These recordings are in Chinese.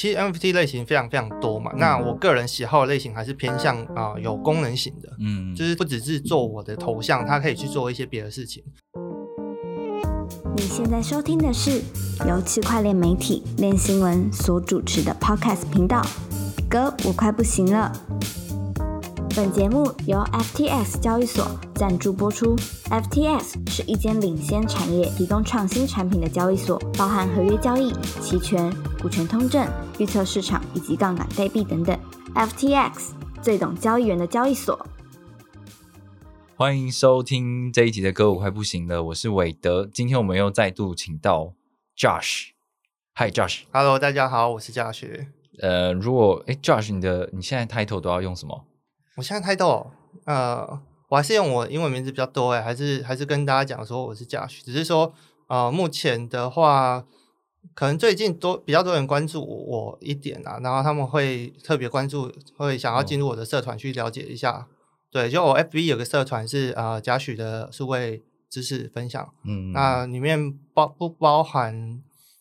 其实 NFT 类型非常非常多嘛，那我个人喜好的类型还是偏向啊、有功能型的，嗯，就是不只是做我的头像，它可以去做一些别的事情。你现在收听的是由区块链媒体链新闻所主持的 Podcast 频道。哥，我快不行了。本节目由 FTX 交易所赞助播出。FTX 是一间领先产业、提供创新产品的交易所，包含合约交易、期权、股权通证、预测市场以及杠杆代币等等。FTX 最懂交易员的交易所。欢迎收听这一集的歌，舞快不行了，我是韦德。今天我们又再度请到 Josh。Hi Josh，Hello，大家好，我是 Josh。呃，如果哎 Josh，你的你现在 title 都要用什么？我现在开豆，呃，我还是用我英文名字比较多哎，还是还是跟大家讲说我是嘉许，只是说呃，目前的话，可能最近多比较多人关注我一点啊，然后他们会特别关注，会想要进入我的社团去了解一下。对，就我 FB 有个社团是呃嘉许的数位知识分享，嗯，那里面包不包含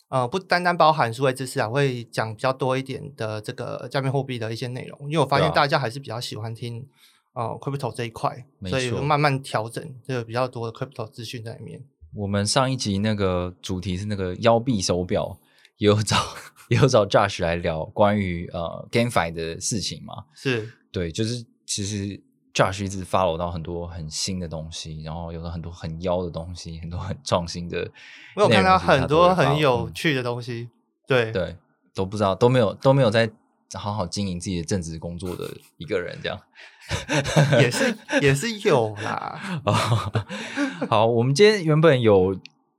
呃不单单包含数位知识啊，会讲比较多一点的这个加密货币的一些内容，因为我发现大家还是比较喜欢听呃 crypto 这一块，所以慢慢调整这个比较多的 crypto 资讯在里面。我们上一集那个主题是那个腰臂手表，也有找也有找 Josh 来聊关于呃 GameFi 的事情嘛。是，对，就是其实 Josh 一直 follow 到很多很新的东西，然后有了很多很妖的东西，很多很创新的。我有看到很多很有嗯趣的东西。对，对，都不知道都没有都没有在好好经营自己的正职工作的一个人，这样。也是也是有啦。哦，好，我们今天原本有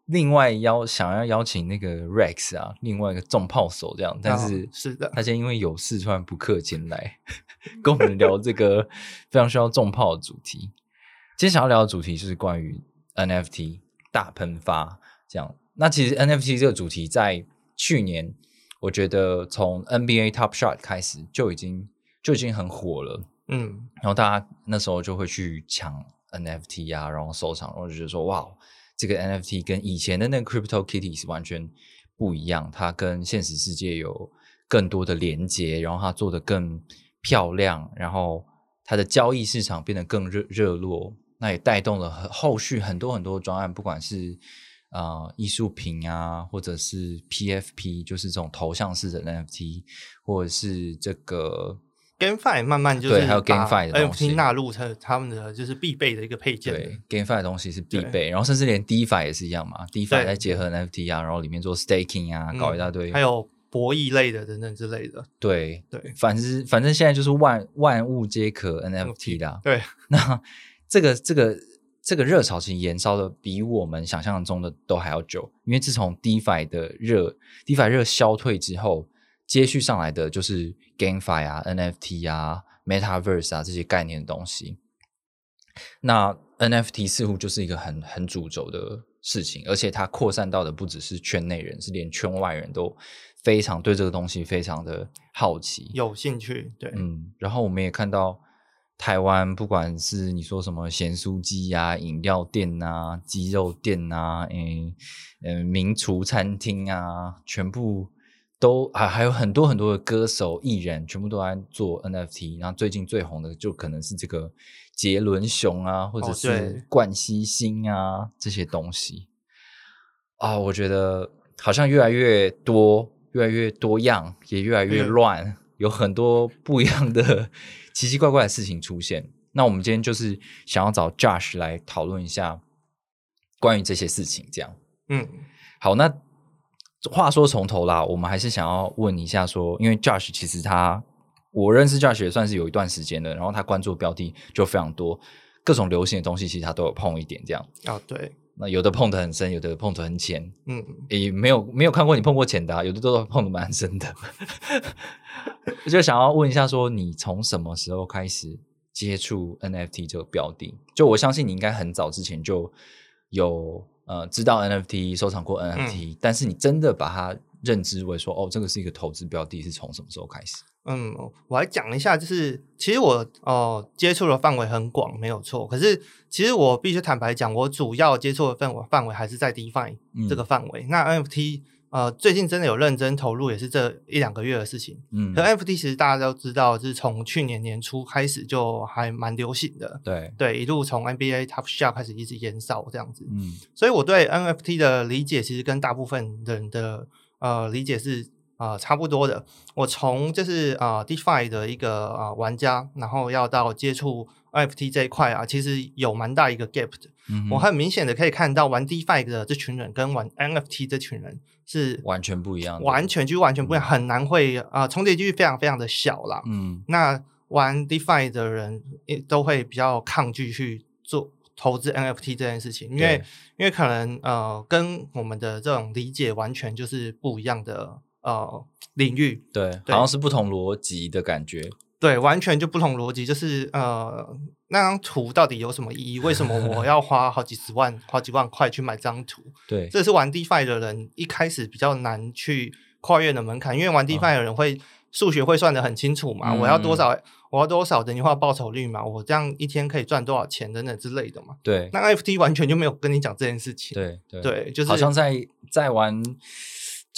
另外邀想要邀请那个 Rex 啊，另外一个重炮手这样，但哦是是的他今天因为有事突然不客前来，跟我们聊这个非常需要重炮的主题。今天想要聊的主题就是关于 NFT 大喷发这样。那其实 NFT 这个主题在去年，我觉得从 NBA Top Shot 开始就已经就已经很火了。嗯，然后大家那时候就会去抢 NFT 啊，然后收藏，然后就觉得说，哇，这个 NFT 跟以前的那个 Crypto Kitty 是完全不一样，它跟现实世界有更多的连接，然后它做的更漂亮，然后它的交易市场变得更热热络，那也带动了很后续很多很多专案，不管是呃艺术品啊，或者是 PFP，就是这种头像式的 NFT，或者是这个 GameFi 慢慢就是对还有 GameFi 的东西纳入它他们的就是必备的一个配件了。对，GameFi 的东西是必对备，然后甚至连 DeFi 也是一样嘛，DeFi 对再结合 NFT 啊，然后里面做 staking 啊，搞一大堆，嗯还有博弈类的等等之类的。对对反正反正现在就是万万物皆可 NFT 啦。对，那这个这个这个热潮其实延烧的比我们想象中的都还要久，因为自从 DeFi 的热 DeFi 热消退之后，接续上来的就是 GameFi 啊、NFT 啊、Metaverse 啊这些概念的东西。那 NFT 似乎就是一个很很主轴的事情，而且它扩散到的不只是圈内人，是连圈外人都非常对这个东西非常的好奇。有兴趣，对，嗯，然后我们也看到台湾，不管是你说什么咸酥鸡呀、饮料店啊、鸡肉店啊、嗯嗯名厨餐厅啊，全部都还还有很多很多的歌手艺人，全部都在做 NFT。然后最近最红的就可能是这个杰伦熊啊，或者哦是冠希星啊这些东西。啊，我觉得好像越来越多，越来越多样，也越来越嗯乱，有很多不一样的 奇奇怪怪的事情出现。那我们今天就是想要找 Josh 来讨论一下关于这些事情，这样。嗯，好，那话说从头啦，我们还是想要问一下说，因为 Josh 其实他我认识 Josh 也算是有一段时间了，然后他关注的标的就非常多，各种流行的东西其实他都有碰一点这样。啊，对，那有的碰得很深，有的碰得很浅，嗯，也没有没有看过你碰过浅的、啊，有的都碰得蛮深的。我 就想要问一下，说你从什么时候开始接触 NFT 这个标的？就我相信你应该很早之前就有呃知道 NFT，收藏过 NFT，、但是你真的把它认知为说哦，这个是一个投资标的，是从什么时候开始？嗯，我来讲一下，就是其实我哦、接触的范围很广，没有错。可是其实我必须坦白讲，我主要接触的范围范围还是在 DeFi 嗯这个范围。那 NFT 呃，最近真的有认真投入，也是这一两个月的事情。嗯可 NFT 其实大家都知道，是从去年年初开始就还蛮流行的，对，对，一路从 NBA Top Shot 开始一直延烧这样子。嗯所以我对 NFT 的理解其实跟大部分人的呃理解是呃差不多的。我从就是呃 DeFi 的一个呃玩家，然后要到接触 NFT 这一块啊，其实有蛮大一个 gap 的。嗯，我很明显的可以看到玩 DeFi 的这群人跟玩 NFT 这群人是完全不一样的，完全就完全不一样，很难会啊、呃重叠几率非常非常的小啦。嗯那玩 DeFi 的人也都会比较抗拒去做投资 NFT 这件事情，因为因为可能呃跟我们的这种理解完全就是不一样的呃 领域，对，对。好像是不同逻辑的感觉，对，完全就不同逻辑，就是呃那张图到底有什么意义？为什么我要花好几十万、好几万块去买这张图？对，这是玩 DeFi 的人一开始比较难去跨越的门槛，因为玩 DeFi 的人会数学会算得很清楚嘛，嗯我要多少，我要多少等于化报酬率嘛，我这样一天可以赚多少钱等等之类的嘛。对，那 NFT 完全就没有跟你讲这件事情，对对。对，就是好像在在玩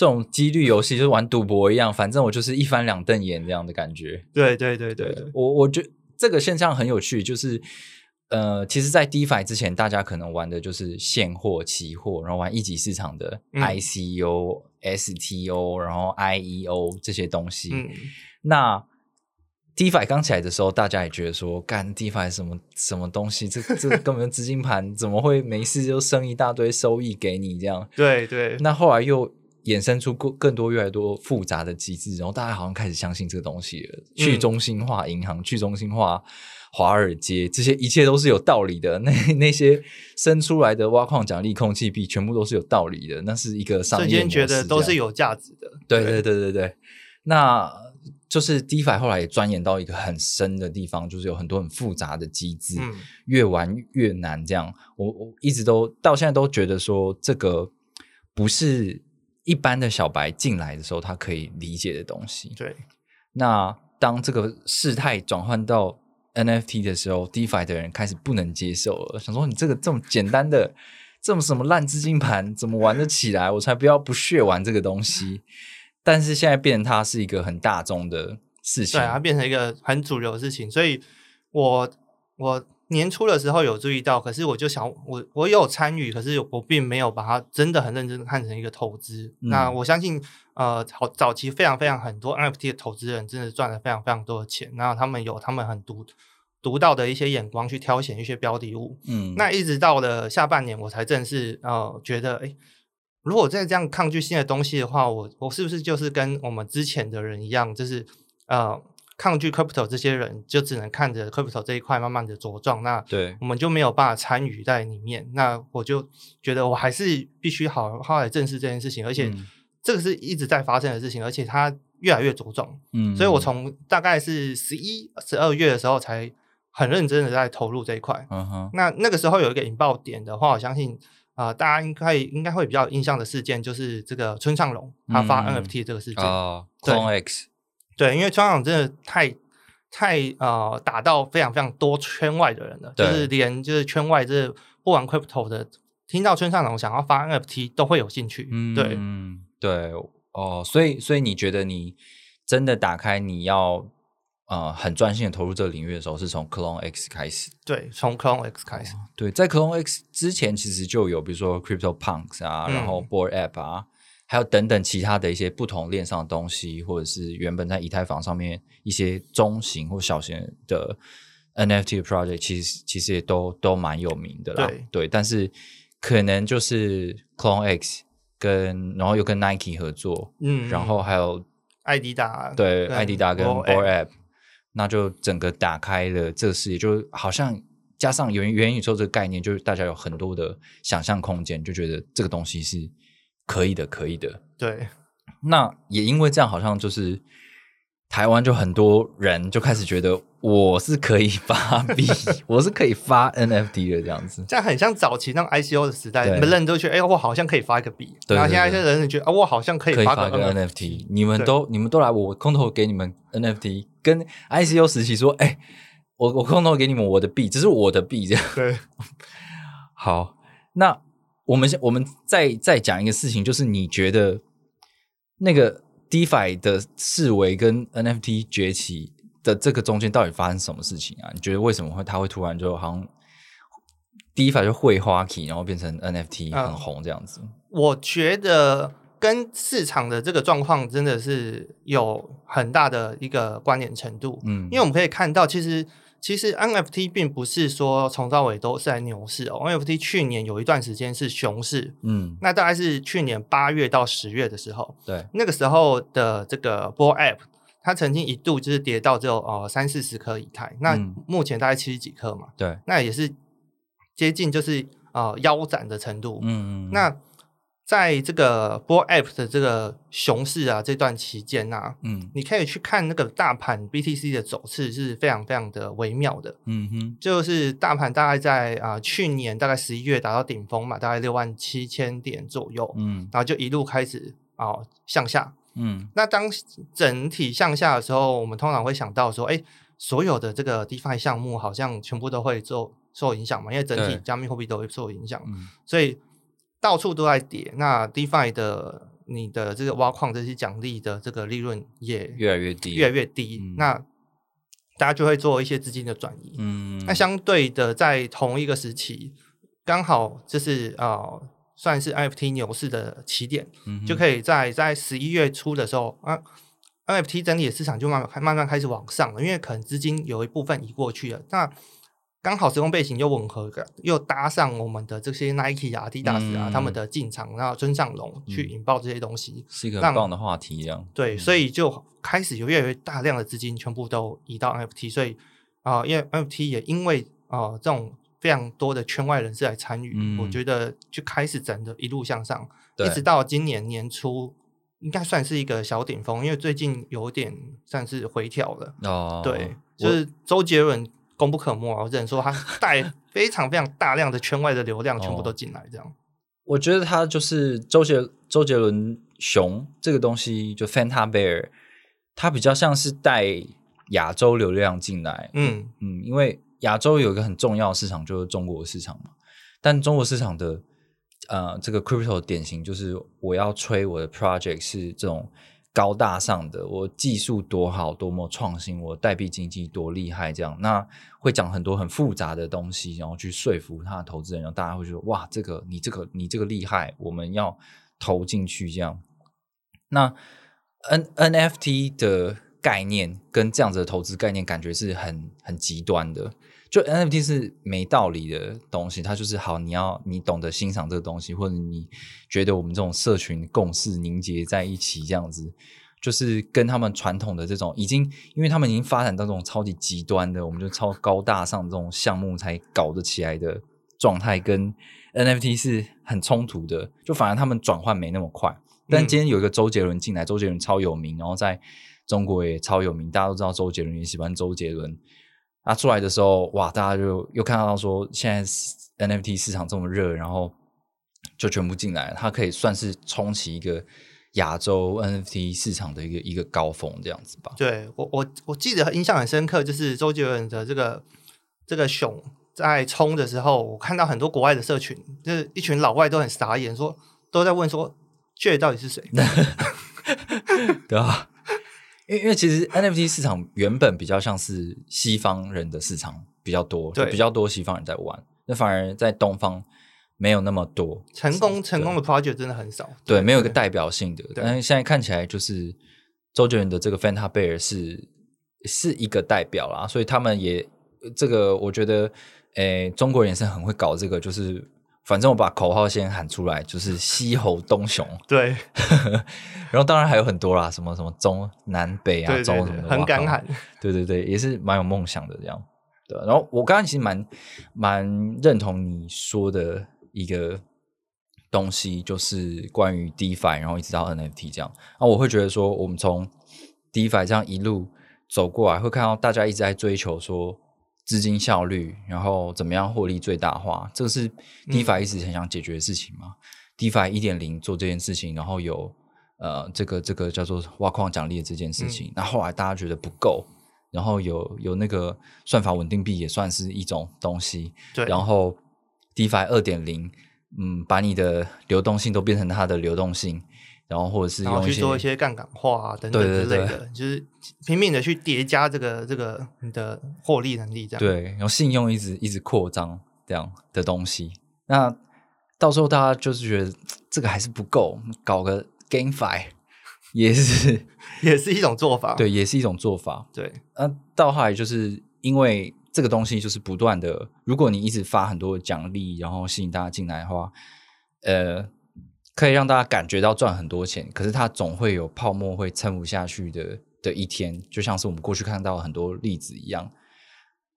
这种几率游戏，就是玩赌博一样，反正我就是一翻两瞪眼这样的感觉。对对对对对，我我觉得这个现象很有趣，就是呃，其实，在 DeFi 之前，大家可能玩的就是现货、期货，然后玩一级市场的嗯 ICO、STO，然后 IEO 这些东西。嗯，那 DeFi 刚起来的时候，大家也觉得说，干 DeFi 什么什么东西，这这 根本就资金盘，怎么会没事就生一大堆收益给你这样？对对，那后来又衍生出更更多越来越多复杂的机制，然后大家好像开始相信这个东西了。去中心化银行、去中心化华尔街，这些一切都是有道理的。那 那些生出来的挖矿奖励、空气币，全部都是有道理的。那是一个商瞬业模式间觉得都是有价值的，对对对对对，那就是 DeFi 后来也钻研到一个很深的地方，就是有很多很复杂的机制，嗯越玩越难。这样，我我一直都到现在都觉得说，这个不是一般的小白进来的时候他可以理解的东西。对，那当这个事态转换到 NFT 的时候，DeFi 的人开始不能接受了，想说你这个这么简单的、这么什么烂资金盘，怎么玩得起来？我才不要不屑玩这个东西。但是现在变成它是一个很大众的事情，对，它变成一个很主流的事情，所以我我年初的时候有注意到，可是我就想，我我有参与，可是我并没有把它真的很认真的看成一个投资。嗯那我相信，呃，好早期非常非常很多 NFT 的投资人真的赚了非常非常多的钱，然后他们有他们很独独到的一些眼光去挑选一些标的物。嗯，那一直到了下半年，我才正式呃觉得，哎，如果再这样抗拒新的东西的话，我我是不是就是跟我们之前的人一样，就是呃抗拒 crypto 这些人，就只能看着 crypto 这一块慢慢的茁壮，那对我们就没有办法参与在里面。那我就觉得我还是必须好好来正视这件事情，而且嗯这个是一直在发生的事情，而且它越来越茁壮。嗯，所以我从大概是十一、十二月的时候才很认真的在投入这一块。嗯哼，那那个时候有一个引爆点的话，我相信啊、呃大家应该应该会比较有印象的事件，就是这个村上隆他发嗯 NFT 这个事件。哦对 X，对，因为村上真的太太呃打到非常非常多圈外的人了，就是连就是圈外这不玩 crypto 的，听到村上隆想要发 NFT 都会有兴趣。嗯，对，对，哦，所以所以你觉得你真的打开你要呃很专心的投入这个领域的时候，是从 Clone X 开始？对，从 Clone X 开始。对，在 Clone X 之前，其实就有比如说 Crypto Punks 啊，然后嗯 Board App 啊，还有等等其他的一些不同链上的东西，或者是原本在以太坊上面一些中型或小型的 NFT 的 project，其实其实也都都蛮有名的啦。对。但是可能就是 Clone X 跟然后又跟 Nike 合作，嗯，然后还有艾迪达。对跟艾迪达跟 Board App App，那就整个打开了这个世界，就好像加上元元宇宙这个概念，就是大家有很多的想象空间，就觉得这个东西是可以的，可以的。对那也因为这样，好像就是台湾就很多人就开始觉得我是可以发币，我是可以发 NFT 的这样子。这样很像早期那种 ICO 的时代，对你们人都觉得，哎、我好像可以发一个币。对然后现在对一些人觉得，啊，我好像可以发个可以发个 NFT。你们都你们都来，我空投给你们 NFT，跟 ICO 时期说，哎、我我空投给你们我的币，只是我的币，这样。对，好，那我们先我们再再讲一个事情，就是你觉得那个 DeFi 的视为跟 NFT 崛起的这个中间到底发生什么事情啊？你觉得为什么会它会突然就好像 DeFi 就会花 key，然后变成 NFT 很红这样子？我觉得跟市场的这个状况真的是有很大的一个关联程度。嗯因为我们可以看到，其实其实 NFT 并不是说从到尾都是在牛市哦，NFT 去年有一段时间是熊市，嗯，那大概是去年八月到十月的时候，对，那个时候的这个 Bull App，它曾经一度就是跌到只有呃三四十颗以太，那嗯目前大概七十几颗嘛，对，那也是接近就是呃腰斩的程度。嗯嗯，那在这个 Bull App 的这个熊市啊这段期间呐、嗯你可以去看那个大盘 BTC 的走势是非常非常的微妙的。嗯哼，就是大盘大概在啊、去年大概十一月达到顶峰嘛，大概六万七千点左右，嗯然后就一路开始啊、向下。嗯那当整体向下的时候，我们通常会想到说，哎，所有的这个 DeFi 项目好像全部都会受受影响嘛，因为整体加密货币都会受影响，嗯所以到处都在跌。那 DeFi 的你的这个挖矿这些奖励的这个利润也越来越低，越来越低，嗯那大家就会做一些资金的转移。嗯，那相对的，在同一个时期，刚好就是呃，算是 NFT 牛市的起点，嗯就可以在在十一月初的时候啊，NFT 整体的市场就慢慢慢慢开始往上了，因为可能资金有一部分移过去了，那刚好时空背景又吻合，又搭上我们的这些 Nike 啊、Adidas 啊、嗯。他们的进场，然后村上隆去引爆这些东西，是一个让很棒的话题，这样对，所以就开始有越来越大量的资金全部都移到 NFT，所以啊、因为 NFT 也因为啊、这种非常多的圈外人士来参与，嗯。我觉得就开始整的一路向上，一直到今年年初，应该算是一个小顶峰，因为最近有点算是回调了。哦，对，就是周杰伦功不可没啊，我只能说他带非常非常大量的圈外的流量全部哦。都进来，这样。我觉得他就是周杰周杰伦熊这个东西，就 Fanta Bear，他比较像是带亚洲流量进来，嗯。嗯，因为亚洲有一个很重要的市场就是中国市场嘛，但中国市场的呃这个 crypto 典型就是我要吹我的 project 是这种高大上的，我技术多好，多么创新，我代币经济多厉害，这样那会讲很多很复杂的东西，然后去说服他的投资人，然后大家会觉得哇，这个你这个你这个厉害，我们要投进去这样。那 N NFT 的概念跟这样子的投资概念，感觉是很很极端的。就 NFT 是没道理的东西，它就是好，你要你懂得欣赏这个东西，或者你觉得我们这种社群共识凝结在一起，这样子，就是跟他们传统的这种已经，因为他们已经发展到这种超级极端的，我们就超高大上这种项目才搞得起来的状态，跟 NFT 是很冲突的，就反而他们转换没那么快。但嗯今天有一个周杰伦进来，周杰伦超有名，然后在中国也超有名，大家都知道周杰伦，也喜欢周杰伦。他出来的时候，哇，大家就又看到说，现在 NFT 市场这么热，然后就全部进来了，它可以算是冲起一个亚洲 NFT 市场的一个一个高峰，这样子吧。对我我我记得印象很深刻，就是周杰伦的这个这个熊在冲的时候，我看到很多国外的社群，就是一群老外都很傻眼，说都在问说 J 到底是谁？对啊，因为因为其实 NFT 市场原本比较像是西方人的市场比较多，对比较多西方人在玩，那反而在东方没有那么多成功成功的 project 真的很少，对，没有一个代表性的。对但是现在看起来，就是周杰伦的这个 Fanta Bear 是是一个代表啦，所以他们也这个，我觉得，诶，中国人也是很会搞这个，就是反正我把口号先喊出来，就是西吼东雄，对 然后当然还有很多啦，什么什么中南北啊，中什么的，很敢喊，对对对，也是蛮有梦想的这样。对，然后我刚刚其实蛮蛮认同你说的一个东西，就是关于 DeFi，然后一直到 NFT 这样。那，我会觉得说，我们从 DeFi 这样一路走过来，会看到大家一直在追求说资金效率，然后怎么样获利最大化，这个是 DeFi 一直很想解决的事情嘛。DeFi 一点零做这件事情，然后有呃这个这个叫做挖矿奖励的这件事情，那、后来大家觉得不够，然后有有那个算法稳定币也算是一种东西，对，然后 DeFi 二点零，嗯，把你的流动性都变成它的流动性，然后或者是用些去做一些杠杆化啊等等对对对之类的，就是拼命的去叠加这个这个你的获利能力，这样。对，然后信用一直一直扩张这样的东西。那到时候大家就是觉得这个还是不够，搞个 GameFi 也是 也是一种做法。对，也是一种做法。对那到后来就是因为这个东西就是不断的，如果你一直发很多的奖励，然后吸引大家进来的话，呃，可以让大家感觉到赚很多钱，可是它总会有泡沫会撑不下去的的一天，就像是我们过去看到很多例子一样。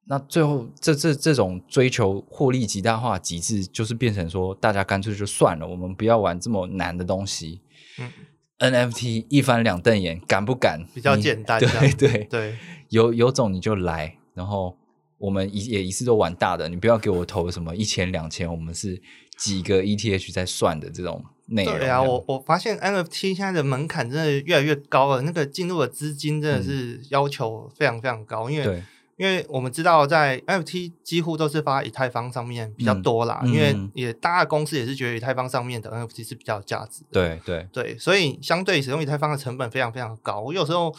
那最后，这这这种追求获利极大化极致，就是变成说，大家干脆就算了，我们不要玩这么难的东西。嗯 NFT 一翻两瞪眼，敢不敢？比较你简单这对对对有有种你就来，然后我们一也一次都玩大的，你不要给我投什么一千两千，我们是几个 ETH 在算的这种内容。对啊，我我发现 NFT 现在的门槛真的越来越高了，那个进入的资金真的是要求非常非常高，因为因为我们知道，在 NFT 几乎都是发以太坊上面比较多啦，嗯因为嗯也大家公司也是觉得以太坊上面的 NFT 是比较有价值的。对对对，所以相对使用以太坊的成本非常非常高。我有时候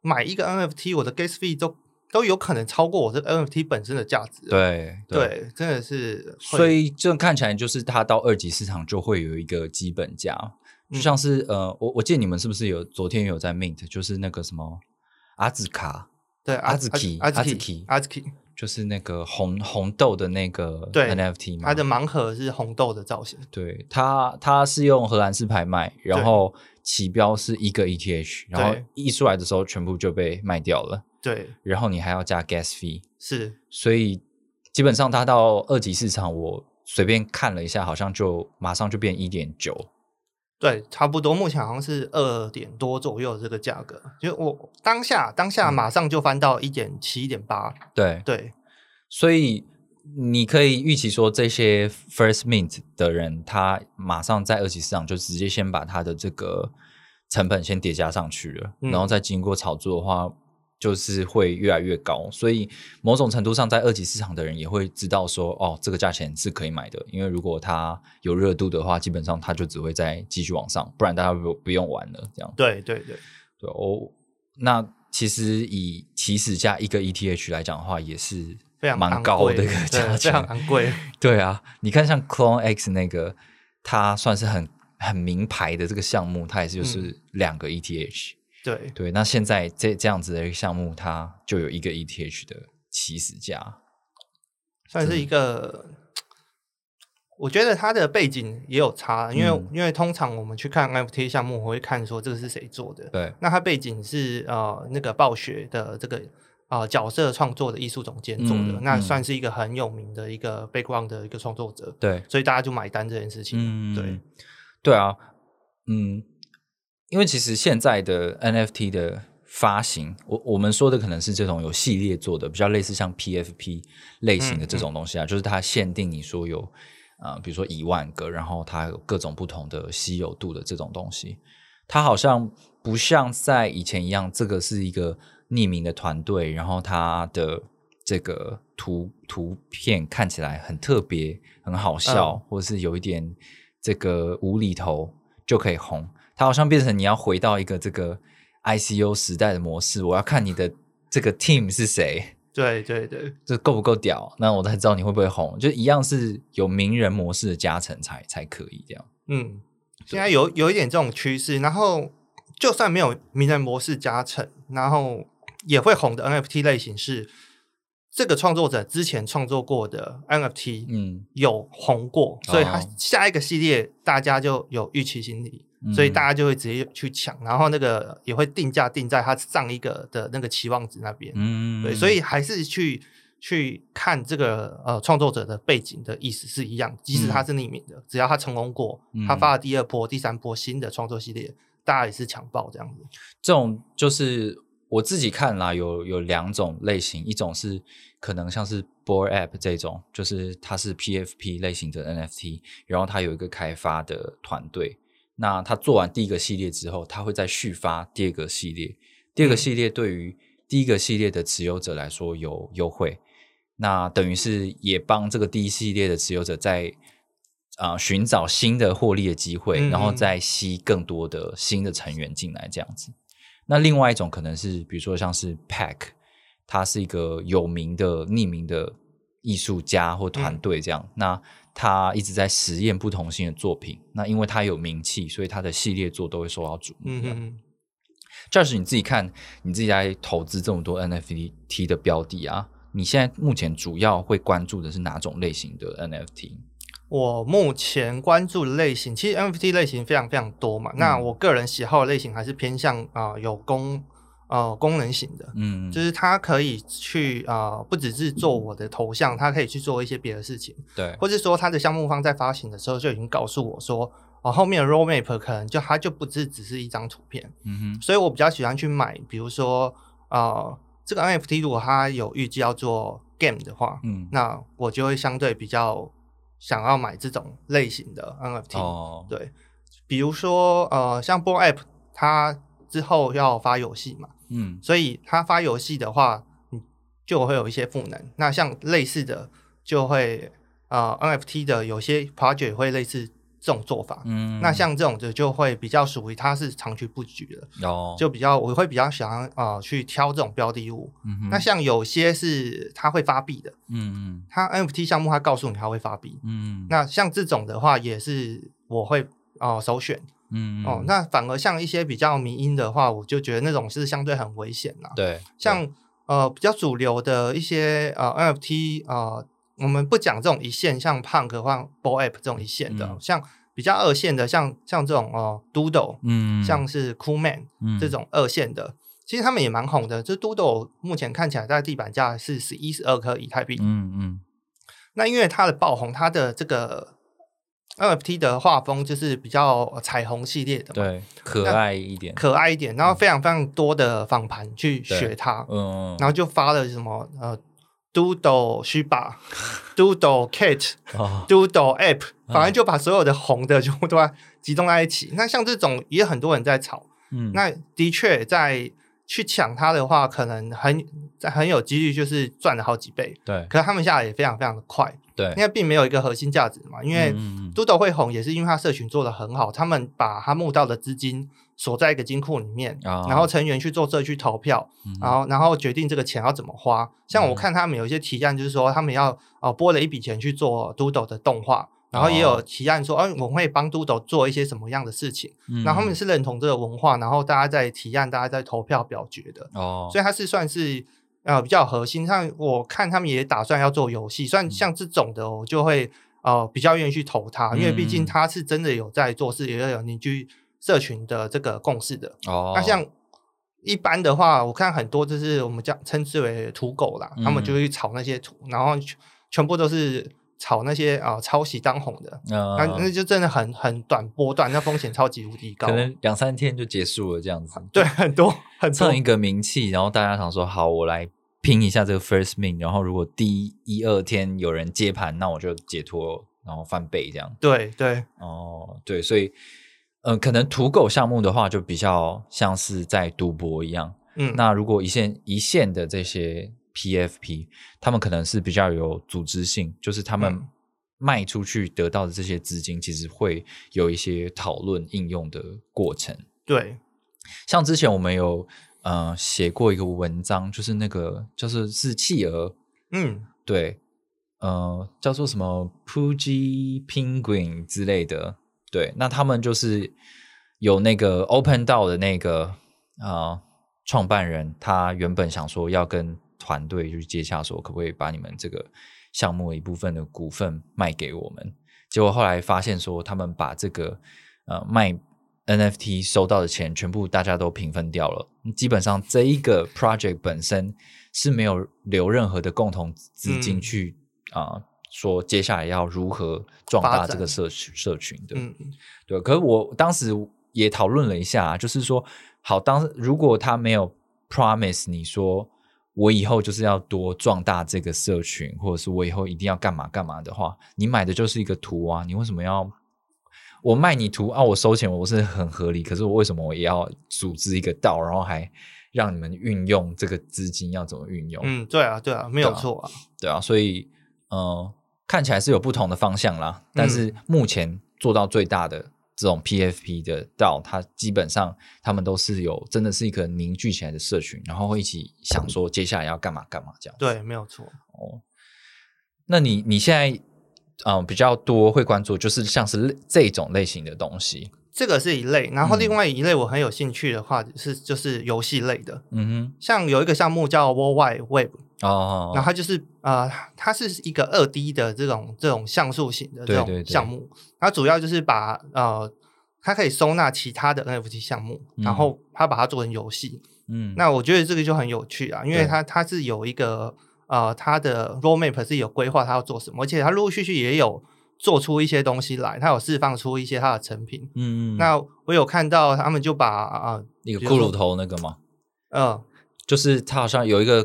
买一个 NFT，我的 gas fee 都都有可能超过我这 NFT 本身的价值。对对，真的是。所以这看起来就是它到二级市场就会有一个基本价，就像是、呃，我我记得你们是不是有昨天有在 mint，就是那个什么阿兹卡，对阿兹奇阿兹阿兹奇奇阿兹奇，就是那个红红豆的那个对 NFT 嘛，它的盲盒是红豆的造型。对它，它是用荷兰式拍卖，然后起标是一个 ETH，然后对一出来的时候全部就被卖掉了，对，然后你还要加 gas fee，是所以基本上它到二级市场，我随便看了一下，好像就马上就变一点九。对，差不多，目前好像是二点多左右这个价格。就我当下当下马上就翻到一点七、一点八。对，对所以你可以预期说，这些 first mint 的人，他马上在二级市场就直接先把他的这个成本先叠加上去了，嗯然后再经过炒作的话，就是会越来越高。所以某种程度上，在二级市场的人也会知道说，哦，这个价钱是可以买的，因为如果它有热度的话，基本上它就只会再继续往上，不然大家不不用玩了。这样对对对，对哦，那其实以起始价一个 ETH 来讲的话，也是非常蛮高的一个价钱非常钱。昂贵。对啊，你看像 Clone X 那个，它算是很很名牌的这个项目，它也是就是两个 ETH。对对，那现在这这样子的一个项目，它就有一个 ETH 的起始价。算是一个，我觉得它的背景也有差，因为、嗯因为通常我们去看 NFT 项目，我会看说这个是谁做的。对，那它背景是呃那个暴雪的这个呃角色创作的艺术总监做的，那算是一个很有名的一个 background 的一个创作者，对，所以大家就买单这件事情。嗯，对，对啊，嗯，因为其实现在的 NFT 的发行，我我们说的可能是这种有系列做的，比较类似像 PFP 类型的这种东西啊，就是它限定你说有啊、呃比如说一万个，然后它有各种不同的稀有度的这种东西，它好像不像在以前一样，这个是一个匿名的团队，然后它的这个图图片看起来很特别、很好笑，嗯或是有一点这个无厘头就可以红。它好像变成你要回到一个这个 ICU 时代的模式，我要看你的这个 team 是谁，对对对。这够不够屌，那我才知道你会不会红。就一样是有名人模式的加成才才可以这样。嗯，现在有有一点这种趋势，然后就算没有名人模式加成，然后也会红的 NFT 类型是这个创作者之前创作过的 NFT，嗯，有红过，所以他哦。下一个系列大家就有预期心理，嗯所以大家就会直接去抢，然后那个也会定价定在他上一个的那个期望值那边，嗯，对，所以还是去去看这个呃创作者的背景的意思是一样，即使他是匿名的，只要他成功过，他嗯发了第二波、第三波新的创作系列，大家也是抢爆这样子。这种就是我自己看啦，有有两种类型，一种是可能像是 Board App 这种，就是它是 PFP 类型的 NFT，然后它有一个开发的团队，那他做完第一个系列之后，他会再续发第二个系列，第二个嗯系列对于第一个系列的持有者来说有优惠，那等于是也帮这个第一系列的持有者在啊、寻找新的获利的机会，嗯然后嗯再吸更多的新的成员进来，这样子。那另外一种可能是，比如说像是 Pack，他是一个有名的匿名的艺术家或团队这样。那他一直在实验不同性的作品。那因为他有名气，所以他的系列作都会受到瞩目。嗯嗯，这是你自己看，你自己在投资这么多 NFT 的标的啊，你现在目前主要会关注的是哪种类型的 NFT？我目前关注的类型，其实 NFT 类型非常非常多嘛。那我个人喜好的类型还是偏向啊、有功呃功能型的，嗯，就是它可以去啊、不只是做我的头像，它可以去做一些别的事情，对，或是说它的项目方在发行的时候就已经告诉我说，哦后面的 roadmap 可能就它就不是只是一张图片，嗯哼，所以我比较喜欢去买，比如说呃这个 NFT 如果它有预计要做 game 的话，嗯，那我就会相对比较想要买这种类型的 NFT。哦，对，比如说呃，像 b o App 它之后要发游戏嘛，嗯。所以它发游戏的话，嗯，就会有一些赋能。那像类似的，就会呃 NFT 的有些 project 会类似这种做法。嗯，那像这种的就会比较属于它是长期布局的，哦，就比较我会比较想要啊、呃去挑这种标的物。嗯哼。那像有些是它会发币的，嗯嗯。它 NFT 项目它告诉你它会发币，嗯，那像这种的话也是我会哦、呃首选嗯哦。那反而像一些比较民音的话，我就觉得那种是相对很危险啦。对，像呃比较主流的一些呃 NFT 呃，我们不讲这种一线，像 Punk 或 b o App 这种一线的，嗯像比较二线的，像像这种哦、呃 Doodle，嗯，像是 Coolman 嗯这种二线的。其实他们也蛮红的，就 Doodle 目前看起来在地板价是十一十二颗以太币，嗯嗯那因为它的爆红，它的这个 NFT 的画风就是比较呃彩虹系列的嘛，对，可爱一点，可爱一点，然后非常非常多的访盘去学它，嗯，然后就发了什么呃 Doodle Shiba、Doodle Cat、哦，Doodle App，反正就把所有的红的全部都集中在一起。那像这种也很多人在炒，嗯，那的确在去抢它的话，可能很在很有几率就是赚了好几倍。对。可是他们下来也非常非常的快，对，因为并没有一个核心价值嘛。因为嗯嗯嗯 Doodle 会红，也是因为它社群做的很好，他们把他募到的资金锁在一个金库里面，哦然后成员去做社区投票，嗯然后然后决定这个钱要怎么花。像我嗯看他们有一些提案，就是说他们要哦拨了一笔钱去做 Doodle 的动画。然后也有哦提案说，哎、我们会帮 Doodle 做一些什么样的事情？嗯然后他们是认同这个文化，然后大家在提案，大家在投票表决的。哦，所以它是算是呃比较核心。像我看他们也打算要做游戏，嗯算像这种的，我就会呃比较愿意去投它，因为毕竟嗯它是真的有在做事，也有凝聚社群的这个共识的。哦，那像一般的话，我看很多就是我们叫称之为土狗啦，他们就嗯会去炒那些土，然后全全部都是炒那些啊、抄袭当红的。那那呃，就真的很很短波段，那风险超级无敌高可。能两三天就结束了这样子，对，很多很多蹭一个名气，然后大家想说好，我来拼一下这个 first min，然后如果第一二天有人接盘，那我就解脱，然后翻倍这样。对对，哦，对，所以，呃，可能土狗项目的话，就比较像是在赌博一样。嗯，那如果一线一线的这些 PFP，他们可能是比较有组织性，就是他们嗯。卖出去得到的这些资金，其实会有一些讨论应用的过程。对，像之前我们有呃写过一个文章，就是那个就是是企鹅，嗯。对，呃，叫做什么 Puji Penguin 之类的，对，那他们就是有那个 Open DAO 的那个呃创办人，他原本想说要跟团队去接洽，说可不可以把你们这个项目的一部分的股份卖给我们，结果后来发现说他们把这个呃卖 NFT 收到的钱全部大家都平分掉了，基本上这一个 project 本身是没有留任何的共同资金嗯去啊、说接下来要如何壮大这个社群社群的。嗯。对，可是我当时也讨论了一下，就是说，好，当如果他没有 promise 你说我以后就是要多壮大这个社群，或者是我以后一定要干嘛干嘛的话，你买的就是一个图啊，你为什么要我卖你图啊？我收钱我是很合理，可是我为什么我也要组织一个道，然后还让你们运用这个资金要怎么运用？嗯，对啊对啊，没有错啊。对啊，所以呃，看起来是有不同的方向啦，但是目前做到最大的这种 PFP 的道，它基本上他们都是有真的是一个凝聚起来的社群，然后会一起想说接下来要干嘛干嘛这样。对，没有错。哦，那你你现在嗯、呃比较多会关注就是像是类这种类型的东西，这个是一类，然后嗯另外一类我很有兴趣的话是就是游戏类的，嗯哼像有一个项目叫 World Wide Web，哼，哦，然后它就是呃，它是一个二 D 的这种这种像素型的这对对对。种项目，它主要就是把呃，它可以收纳其他的 NFT 项目，然后它把它做成游戏。嗯，那我觉得这个就很有趣啊，因为它它是有一个呃，它的 roadmap 是有规划它要做什么，而且它陆陆续续也有做出一些东西来，它有释放出一些它的成品。嗯，那我有看到他们就把啊那个骷髅头那个吗？呃就是他好像有一个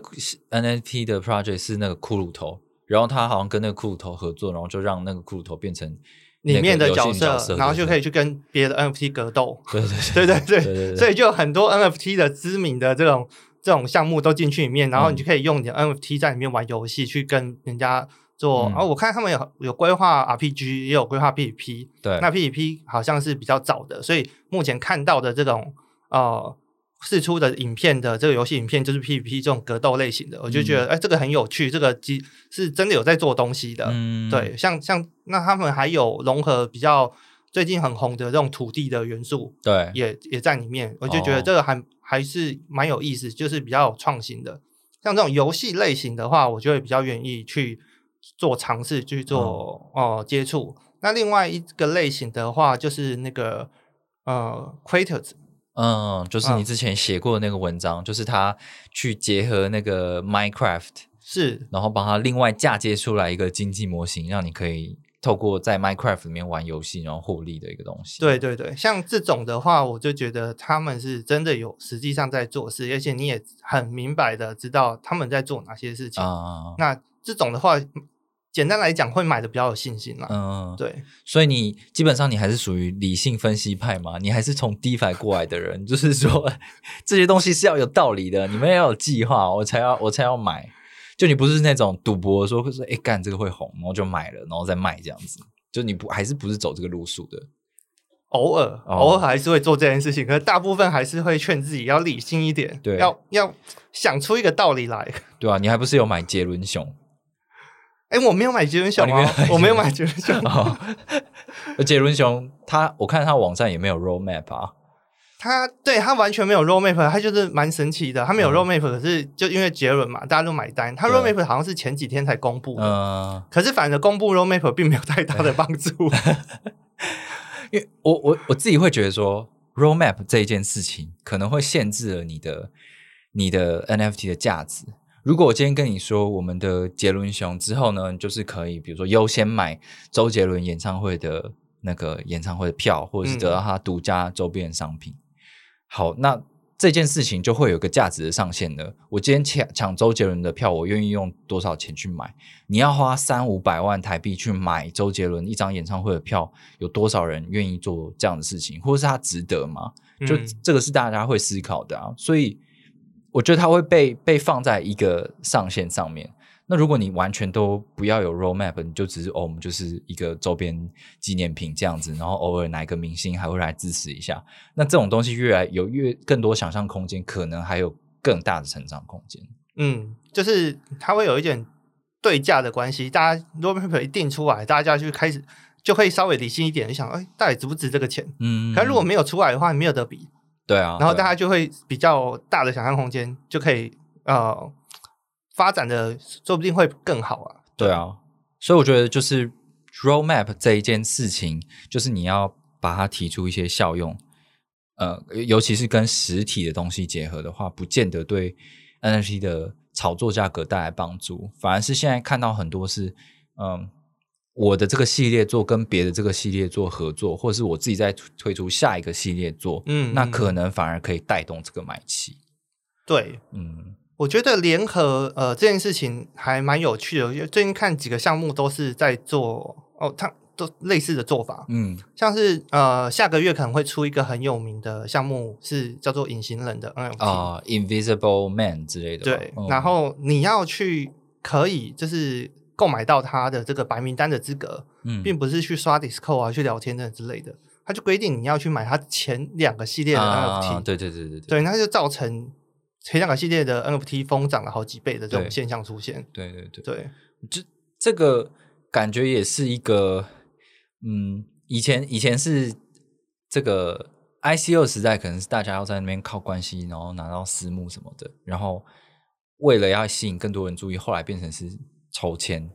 NFT 的 project 是那个骷髅头，然后他好像跟那个骷髅头合作，然后就让那个骷髅头变成里面的角角色，然后就可以以去跟别的 NFT 格斗。对对对 对对，对对对所以就有很多 NFT 的知名的这种这种项目都进去里面，然后嗯你就可以用你的 NFT 在里面玩游戏，去跟人家做。嗯然后我看他们有有规划 RPG，也有规划 PVP。对，那 PVP 好像是比较早的，所以目前看到的这种呃试出的影片的这个游戏影片就是 PVP 这种格斗类型的，我就觉得哎、这个很有趣，这个机是真的有在做东西的。嗯，对，像像那他们还有融合比较最近很红的这种土地的元素，对，也也在里面，我就觉得哦这个还、还是蛮有意思，就是比较有创新的。像这种游戏类型的话，我就会比较愿意去做尝试，去做哦、接触。那另外一个类型的话，就是那个呃 Creators，嗯，就是你嗯之前写过的那个文章，就是他去结合那个 Minecraft，是然后帮他另外嫁接出来一个经济模型，让你可以透过在 Minecraft 里面玩游戏，然后获利的一个东西。对对对，像这种的话，我就觉得他们是真的有实际上在做事，而且你也很明白的知道他们在做哪些事情。啊，那这种的话，简单来讲，会买的比较有信心啦。嗯，对，所以你基本上你还是属于理性分析派嘛？你还是从 DeFi 过来的人，就是说这些东西是要有道理的，你们要有计划，我才要我才要买。就你不是那种赌博说会说哎干这个会红，然后就买了，然后再卖这样子。就你不还是不是走这个路数的？偶尔、哦偶尔还是会做这件事情，可是大部分还是会劝自己要理性一点，对要要想出一个道理来。对啊，你还不是有买杰伦熊？哎，我没有买杰伦熊 我没有买杰伦熊。杰伦熊他我看他网站也没有 roadmap 啊。他对他完全没有 roadmap，他就是蛮神奇的。他没有嗯 roadmap，、可是就因为杰伦嘛，大家都买单。他 roadmap 好像是前几天才公布的，嗯，可是反正公布 roadmap 并没有太大的帮助。因为我我我自己会觉得说，roadmap 这一件事情可能会限制了你的你的 NFT 的价值。如果我今天跟你说，我们的杰伦熊之后呢，就是可以比如说优先买周杰伦演唱会的那个演唱会的票，或者是得到他独家周边商品。好，那这件事情就会有个价值的上限了。我今天抢抢周杰伦的票，我愿意用多少钱去买？你要花三五百万台币去买周杰伦一张演唱会的票，有多少人愿意做这样的事情，或者是他值得吗？就嗯这个是大家会思考的啊，所以我觉得它会被被放在一个上限上面。那如果你完全都不要有 roadmap，你就只是哦，我们就是一个周边纪念品这样子，然后偶尔哪一个明星还会来支持一下，那这种东西越来有越更多想象空间，可能还有更大的成长空间。嗯，就是它会有一点对价的关系。大家 roadmap 一定出来，大家就开始就会稍微理性一点，就想，哎，到底值不值这个钱？嗯，可是如果没有出来的话，你没有得比，对啊，然后大家就会比较大的想象空间，就可以呃发展的说不定会更好啊。对啊，所以我觉得就是 roadmap 这一件事情，就是你要把它提出一些效用，呃，尤其是跟实体的东西结合的话，不见得对 NFT 的炒作价格带来帮助，反而是现在看到很多是，嗯。我的这个系列做跟别的这个系列做合作，或者是我自己在推推出下一个系列做，嗯那可能反而可以带动这个买气。对，嗯我觉得联合呃这件事情还蛮有趣的。因为最近看几个项目都是在做哦，它都类似的做法，嗯像是呃下个月可能会出一个很有名的项目，是叫做隐形人的 NFT。啊、i n v i s i b l e Man 之类的吧，对，嗯然后你要去可以就是购买到它的这个白名单的资格，嗯。并不是去刷 Discord 啊、去聊天等等之类的。他就规定你要去买它前两个系列的 NFT，、啊，对对对对对。对，那就造成前两个系列的 NFT 疯涨了好几倍的这种现象出现。对对对，对，这这个感觉也是一个，嗯，以前以前是这个 ICO 时代，可能是大家要在那边靠关系，然后拿到私募什么的，然后为了要吸引更多人注意，后来变成是抽签。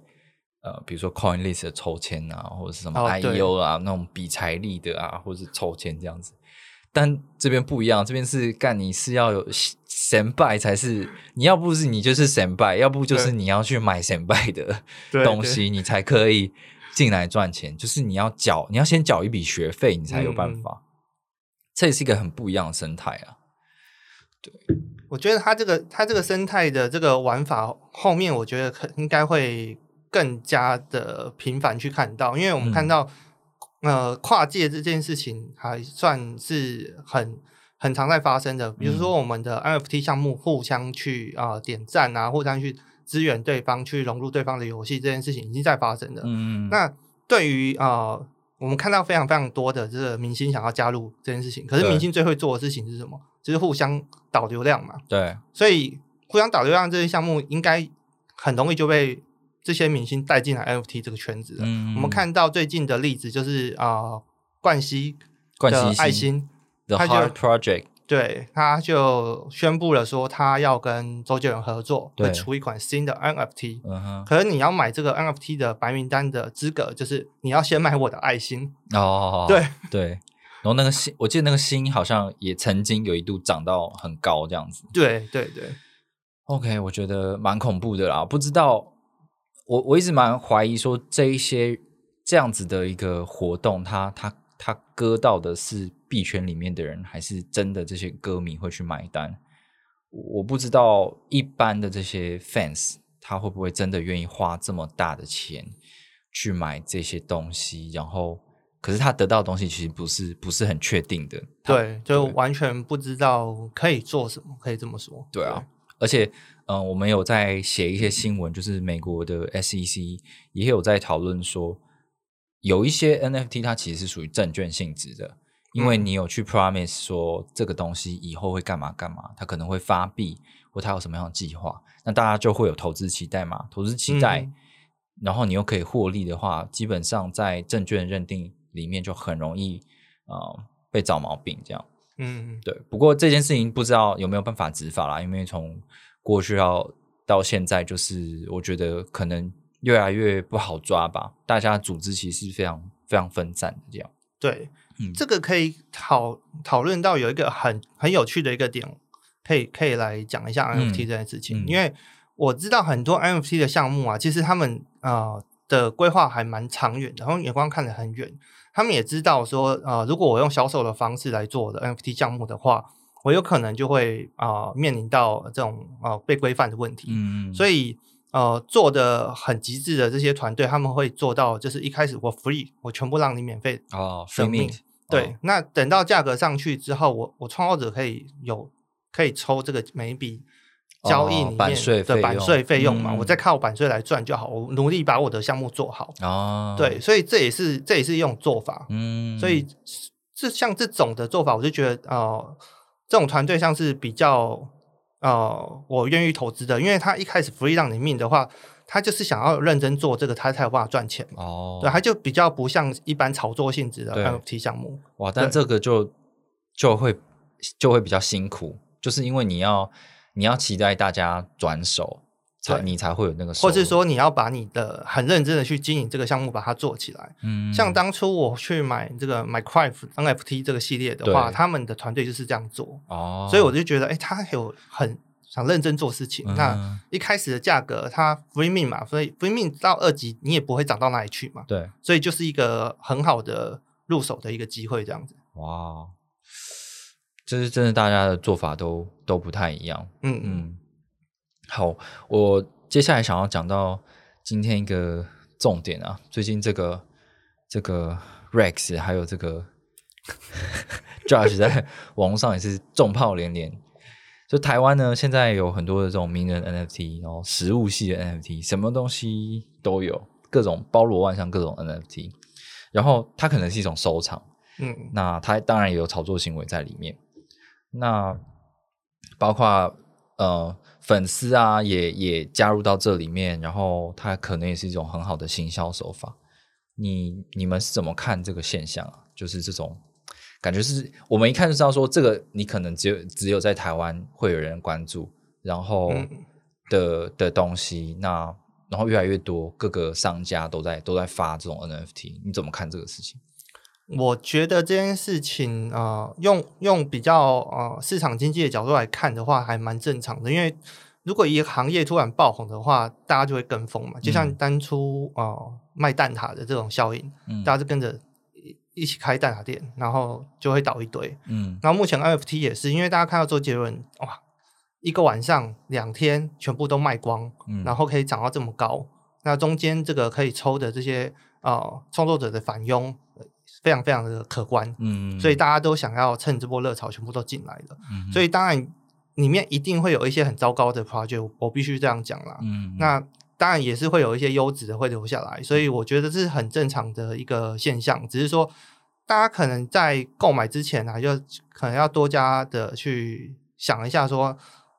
呃，比如说 CoinList 的抽签啊，或者是什么 IEO 啊，那种比财力的啊，或者是抽签这样子。但这边不一样，这边是干你是要有神拜才是，你要不是你就是神拜，要不就是你要去买神拜的 东西，你才可以进来赚钱。就是你要缴，你要先缴一笔学费，你才有办嗯法。这也是一个很不一样的生态啊。我觉得它这个它这个生态的这个玩法后面，我觉得可应该会更加的频繁去看到，因为我们看嗯到、呃跨界这件事情还算是很很常在发生的。比如说嗯我们的 NFT 项目互相去啊、呃点赞啊，互相去支援对方，去融入对方的游戏，这件事情已经在发生了。嗯，那对于啊、呃我们看到非常非常多的这个明星想要加入这件事情，可是明星最会做的事情是什么？就是互相导流量嘛。对，所以互相导流量这些项目应该很容易就被这些明星带进来 NFT 这个圈子了。嗯我们看到最近的例子就是啊、呃冠希冠的希爱心，The 他就 Heart Project，对，他就宣布了说他要跟周杰伦合作，会出一款新的 NFT。嗯哼，可是你要买这个 NFT 的白名单的资格，就是你要先买我的爱心。哦，对 对，然后那个心，我记得那个心好像也曾经有一度涨到很高这样子。对对对，OK，我觉得蛮恐怖的啦。不知道我我一直蛮怀疑说这一些这样子的一个活动，他他他割到的是币圈里面的人，还是真的这些歌迷会去买单？我不知道一般的这些 fans 他会不会真的愿意花这么大的钱去买这些东西，然后可是他得到的东西其实不是不是很确定的。对，就完全不知道可以做什么，可以这么说。对啊，而且，嗯、我们有在写一些新闻，就是美国的 SEC 也有在讨论说，有一些 NFT 它其实是属于证券性质的，因为嗯。你有去 promise 说这个东西以后会干嘛干嘛，它可能会发币或它有什么样的计划，那大家就会有投资期待嘛，投资期待，嗯。然后你又可以获利的话，基本上在证券认定里面就很容易呃被找毛病这样。嗯，对，不过这件事情不知道有没有办法执法啦，因为从过去到到现在，就是我觉得可能越来越不好抓吧。大家组织其实是非常非常分散的这样。对，嗯这个可以讨讨论到有一个很很有趣的一个点，可以可以来讲一下嗯 NFT 这件事情，嗯因为我知道很多 NFT 的项目啊，其实他们呃的规划还蛮长远的，然后眼光看得很远。他们也知道说，呃，如果我用销售的方式来做我的 NFT 项目的话，我有可能就会啊、呃面临到这种呃被规范的问题。嗯，所以以呃，做的很极致的这些团队，他们会做到，就是一开始我 free，我全部让你免费。哦，free 生命 mint，对，哦那等到价格上去之后，我我创作者可以有可以抽这个每一笔交易里面的版税费用嘛，嗯我再靠版税来赚就好，我努力把我的项目做好。哦，对，，所以这也是这也是一种做法。嗯，所以这像这种的做法，我就觉得呃，这种团队像是比较呃，我愿意投资的，因为他一开始 free 让你命的话，他就是想要认真做这个，他才有办法赚钱嘛。哦，对，他就比较不像一般炒作性质的对 NFT 项目。哇，但这个就就会就会比较辛苦，就是因为你要你要期待大家转手，才你才会有那个或是说你要把你的很认真的去经营这个项目，把它做起来。嗯，像当初我去买这个 Minecraft NFT 这个系列的话，他们的团队就是这样做，哦，所以我就觉得，哎、他有很想认真做事情。那嗯一开始的价格，它 free mint 嘛，所以 free mint 到二级你也不会涨到哪里去嘛，对，所以就是一个很好的入手的一个机会，这样子。哇，就是真的，大家的做法都都不太一样。嗯嗯。嗯，好，我接下来想要讲到今天一个重点啊，最近这个这个 Rex 还有这个 Josh 在网络上也是重炮连连，就台湾呢，现在有很多的这种名人 NFT，然后实物系的 NFT，什么东西都有，各种包罗万象，各种 NFT。然后它可能是一种收藏，嗯那它当然也有炒作行为在里面。那包括呃粉丝啊，也也加入到这里面，然后它可能也是一种很好的行销手法。你你们是怎么看这个现象啊？就是这种感觉是，我们一看就知道说，这个你可能只有只有在台湾会有人关注，然后嗯的、的东西，那然后越来越多各个商家都在都在发这种 NFT，你怎么看这个事情？我觉得这件事情，呃，用用比较呃市场经济的角度来看的话，还蛮正常的。因为如果一个行业突然爆红的话，大家就会跟风嘛。就像嗯当初呃卖蛋挞的这种效应，嗯大家就跟着一一起开蛋挞店，然后就会倒一堆。嗯然后目前 NFT 也是，因为大家看到周杰伦，哇，一个晚上两天全部都卖光，嗯然后可以涨到这么高，那中间这个可以抽的这些呃创作者的返佣，呃非常非常的可观，嗯，所以大家都想要趁这波热潮全部都进来了，嗯所以当然里面一定会有一些很糟糕的 project，我我必须这样讲啦。嗯那当然也是会有一些优质的会留下来，所以我觉得这是很正常的一个现象。只是说，大家可能在购买之前啊，就可能要多加的去想一下，说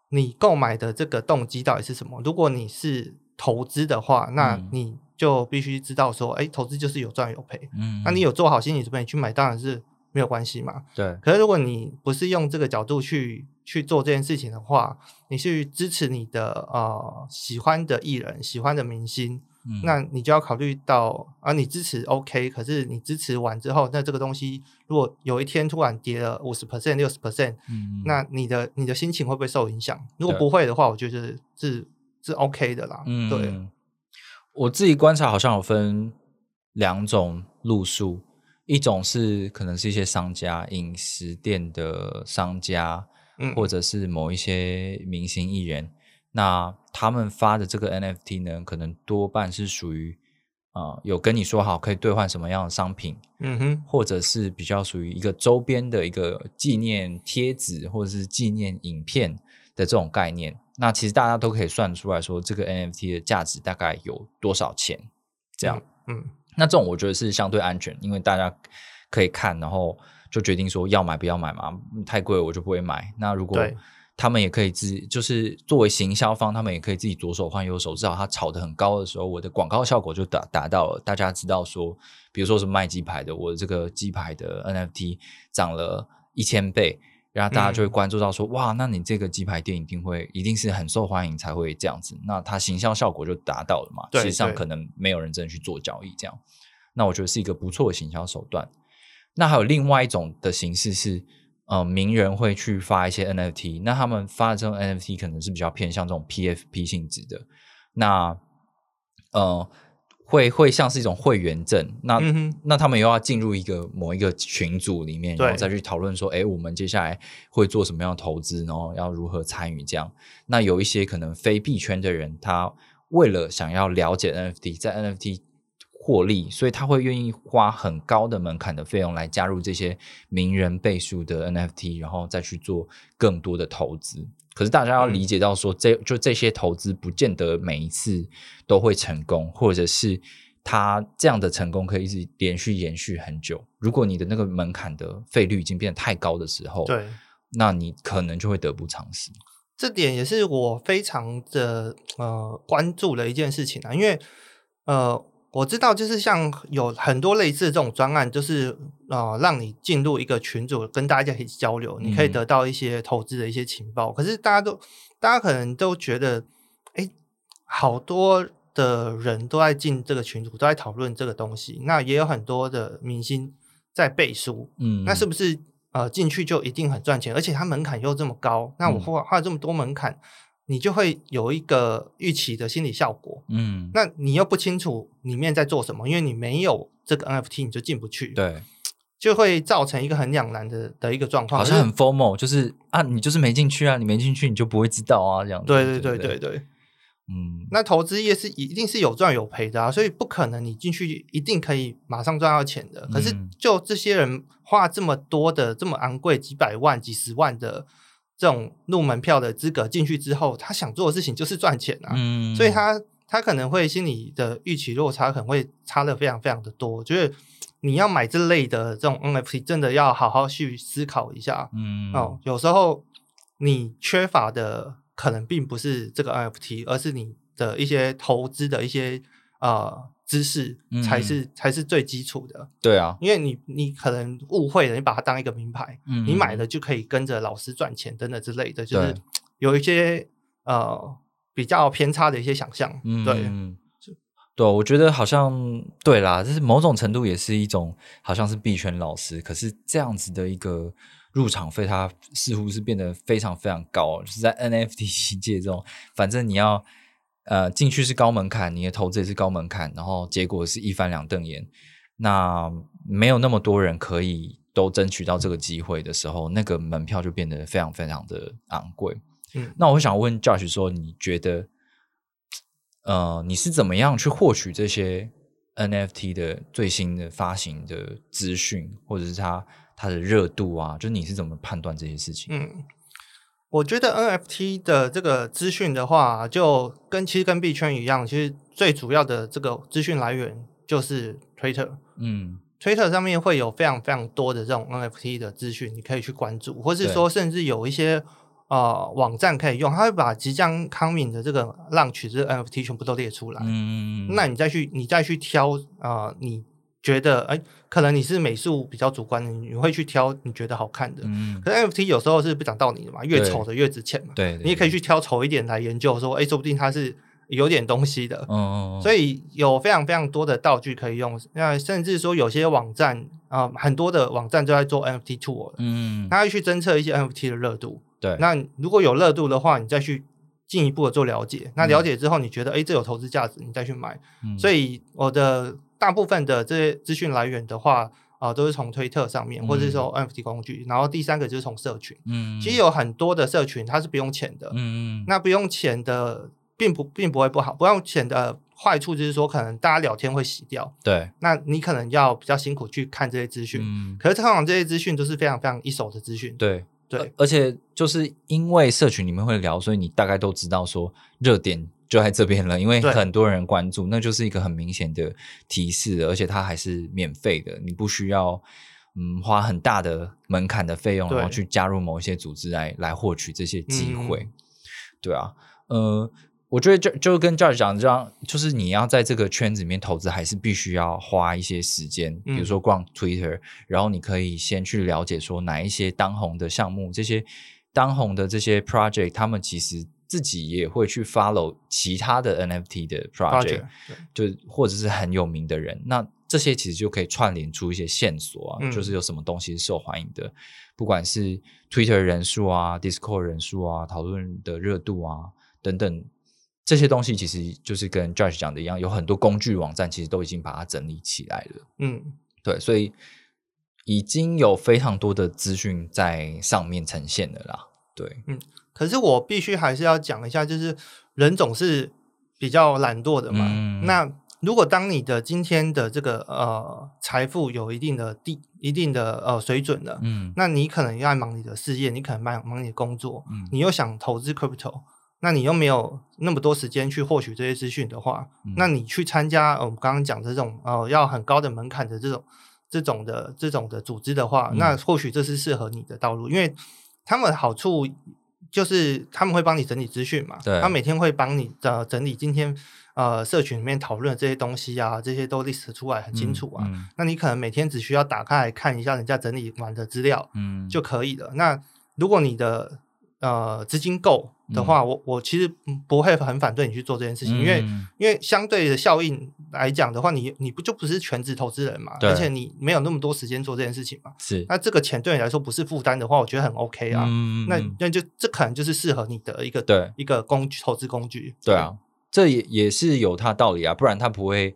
你购买的这个动机到底是什么。如果你是投资的话，那嗯。你就必须知道说，哎、投资就是有赚有赔。嗯那你有做好心理准备，你去买当然是没有关系嘛。对可是如果你不是用这个角度去去做这件事情的话，你去支持你的呃喜欢的艺人、喜欢的明星，嗯那你就要考虑到啊，你支持 OK，可是你支持完之后，那这个东西如果有一天突然跌了五十 percent、六十 percent，嗯那你的你的心情会不会受影响？如果不会的话，我觉得是是 OK 的啦。嗯对，我自己观察好像有分两种路数，一种是可能是一些商家、饮食店的商家，嗯或者是某一些明星艺人，那他们发的这个 NFT 呢，可能多半是属于啊、呃有跟你说好可以兑换什么样的商品，嗯哼，或者是比较属于一个周边的一个纪念贴纸或者是纪念影片的这种概念。那其实大家都可以算出来说，这个 NFT 的价值大概有多少钱？这样，嗯，那这种我觉得是相对安全，因为大家可以看，然后就决定说要买不要买嘛。嗯太贵我就不会买。那如果他们也可以自，就是作为行销方，他们也可以自己左手换右手，至少它炒得很高的时候，我的广告效果就达达到了。大家知道说，比如说是卖鸡排的，我的这个鸡排的 NFT 涨了一千倍。然后大家就会嗯关注到说，哇，那你这个鸡排店一定会一定是很受欢迎才会这样子，那它行销效果就达到了嘛。对实际上可能没有人真的去做交易，这样，那我觉得是一个不错的行销手段。那还有另外一种的形式是，呃，名人会去发一些 NFT，那他们发的这种 NFT 可能是比较偏向这种 PFP 性质的，那呃，会会像是一种会员证，那、嗯那他们又要进入一个某一个群组里面，然后再去讨论说，哎，我们接下来会做什么样的投资，然后要如何参与这样。那有一些可能非币圈的人，他为了想要了解 NFT，在 NFT 获利，所以他会愿意花很高的门槛的费用来加入这些名人倍数的 NFT，然后再去做更多的投资。可是大家要理解到说，这就这些投资不见得每一次都会成功，或者是它这样的成功可以一直连续延续很久。如果你的那个门槛的费率已经变得太高的时候，，对。那你可能就会得不偿失。这点也是我非常的呃关注的一件事情啊，因为呃我知道就是像有很多类似这种专案，就是呃让你进入一个群组，跟大家一起交流，你可以嗯得到一些投资的一些情报。可是大家都大家可能都觉得，哎，好多的人都在进这个群组，都在讨论这个东西，那也有很多的明星在背书，嗯，那是不是呃进去就一定很赚钱？而且它门槛又这么高，那我嗯花花这么多门槛，你就会有一个预期的心理效果。嗯，那你又不清楚里面在做什么，因为你没有这个 NFT，你就进不去，，对，就会造成一个很两难的的一个状况。好像很 formal，就是啊，你就是没进去啊，你没进去你就不会知道啊，这样子。对对对对对对。嗯，那投资业是一定是有赚有赔的啊，所以不可能你进去一定可以马上赚到钱的。可是嗯就这些人花这么多的这么昂贵几百万、几十万的这种入门票的资格进去之后，他想做的事情就是赚钱啊，嗯，所以他他可能会心里的预期落差可能会差的非常非常的多。就是你要买这类的这种 NFT，真的要好好去思考一下。嗯哦，有时候你缺乏的可能并不是这个 NFT，而是你的一些投资的一些呃知识才嗯。是、才是最基础的。对啊，因为你你可能误会了，你把它当一个名牌，嗯你。买了就可以跟着老师赚钱等等之类的，就是有一些呃比较偏差的一些想象。嗯，对，嗯对，我觉得好像对啦，就是某种程度也是一种好像是币圈老师，可是这样子的一个入场费，它似乎是变得非常非常高，就是在 NFT 界这种，反正你要呃进去是高门槛，你的投资也是高门槛，然后结果是一翻两瞪眼，那没有那么多人可以都争取到这个机会的时候，那个门票就变得非常非常的昂贵。嗯，那我想问 Josh 说，你觉得，呃，你是怎么样去获取这些 NFT 的最新的发行的资讯，或者是它它的热度啊？就你是怎么判断这些事情？嗯，我觉得 NFT 的这个资讯的话，就跟其实跟币圈一样，其实最主要的这个资讯来源就是 Twitter。嗯 Twitter 上面会有非常非常多的这种 NFT 的资讯，你可以去关注，或是对说甚至有一些呃网站可以用，它会把即将 coming 的这个浪曲这个 NFT 全部都列出来。嗯，那你再去你再去挑啊、呃你觉得哎，可能你是美术比较主观的，你会去挑你觉得好看的。嗯，可是 NFT 有时候是不讲道理的嘛，越对丑的越值钱嘛。对，你也可以去挑丑一点来研究，说哎，说不定它是有点东西的。所以以有非常非常多的道具可以用，那甚至说有些网站啊、呃很多的网站都在做 NFT tour，嗯，它会去侦测一些 NFT 的热度。对，那如果有热度的话，你再去进一步的做了解。那嗯了解之后，你觉得哎这有投资价值，你再去买。嗯所以我的大部分的这些资讯来源的话，啊、都是从推特上面，或者是说 NFT 工具。然后第三个就是从社群，嗯，其实有很多的社群它是不用钱的。嗯，嗯，那不用钱的，并不并不会不好。不用钱的坏处就是说，可能大家聊天会洗掉，对，那你可能要比较辛苦去看这些资讯。嗯，可是通常这些资讯都是非常非常一手的资讯。对。对而且就是因为社群里面会聊，所以你大概都知道说热点就在这边了，因为很多人关注，那就是一个很明显的提示，而且它还是免费的，你不需要嗯花很大的门槛的费用，然后去加入某一些组织来来获取这些机会。嗯对啊，呃，我觉得就就跟 George 讲的这样，就是你要在这个圈子里面投资，还是必须要花一些时间，比如嗯。说逛 Twitter，然后你可以先去了解说哪一些当红的项目，这些当红的这些 project，他们其实自己也会去 follow 其他的 NFT 的 project，project，就或者是很有名的人，那这些其实就可以串联出一些线索啊，嗯就是有什么东西是受欢迎的，不管是 Twitter 人数啊、Discord 人数啊、讨论的热度啊等等，这些东西其实就是跟 Judge 讲的一样，有很多工具网站其实都已经把它整理起来了。嗯，对，所以已经有非常多的资讯在上面呈现了啦。对，可是我必须还是要讲一下，就是人总是比较懒惰的嘛。嗯。那如果当你的今天的这个呃财富有一定的地一定的呃水准了，嗯。那你可能要忙你的事业，你可能忙忙你的工作，嗯。你又想投资 crypto，那你又没有那么多时间去获取这些资讯的话，嗯。那你去参加呃我们刚刚讲的这种呃要很高的门槛的这种这种的这种的组织的话，嗯。那或许这是适合你的道路，因为他们好处就是他们会帮你整理资讯嘛，对他每天会帮你呃整理今天呃社群里面讨论的这些东西啊，这些都 list 出来很清楚啊。嗯那你可能每天只需要打开来看一下人家整理完的资料，嗯，就可以了。那如果你的呃资金够的话，我我其实嗯不会很反对你去做这件事情，因为嗯因为相对的效应来讲的话，你你不就不是全职投资人嘛，而且你没有那么多时间做这件事情嘛。是那这个钱对你来说不是负担的话，我觉得很 OK 啊。嗯那那就这可能就是适合你的一个对一个工具投资工具。对啊，这也也是有它道理啊，不然它不会，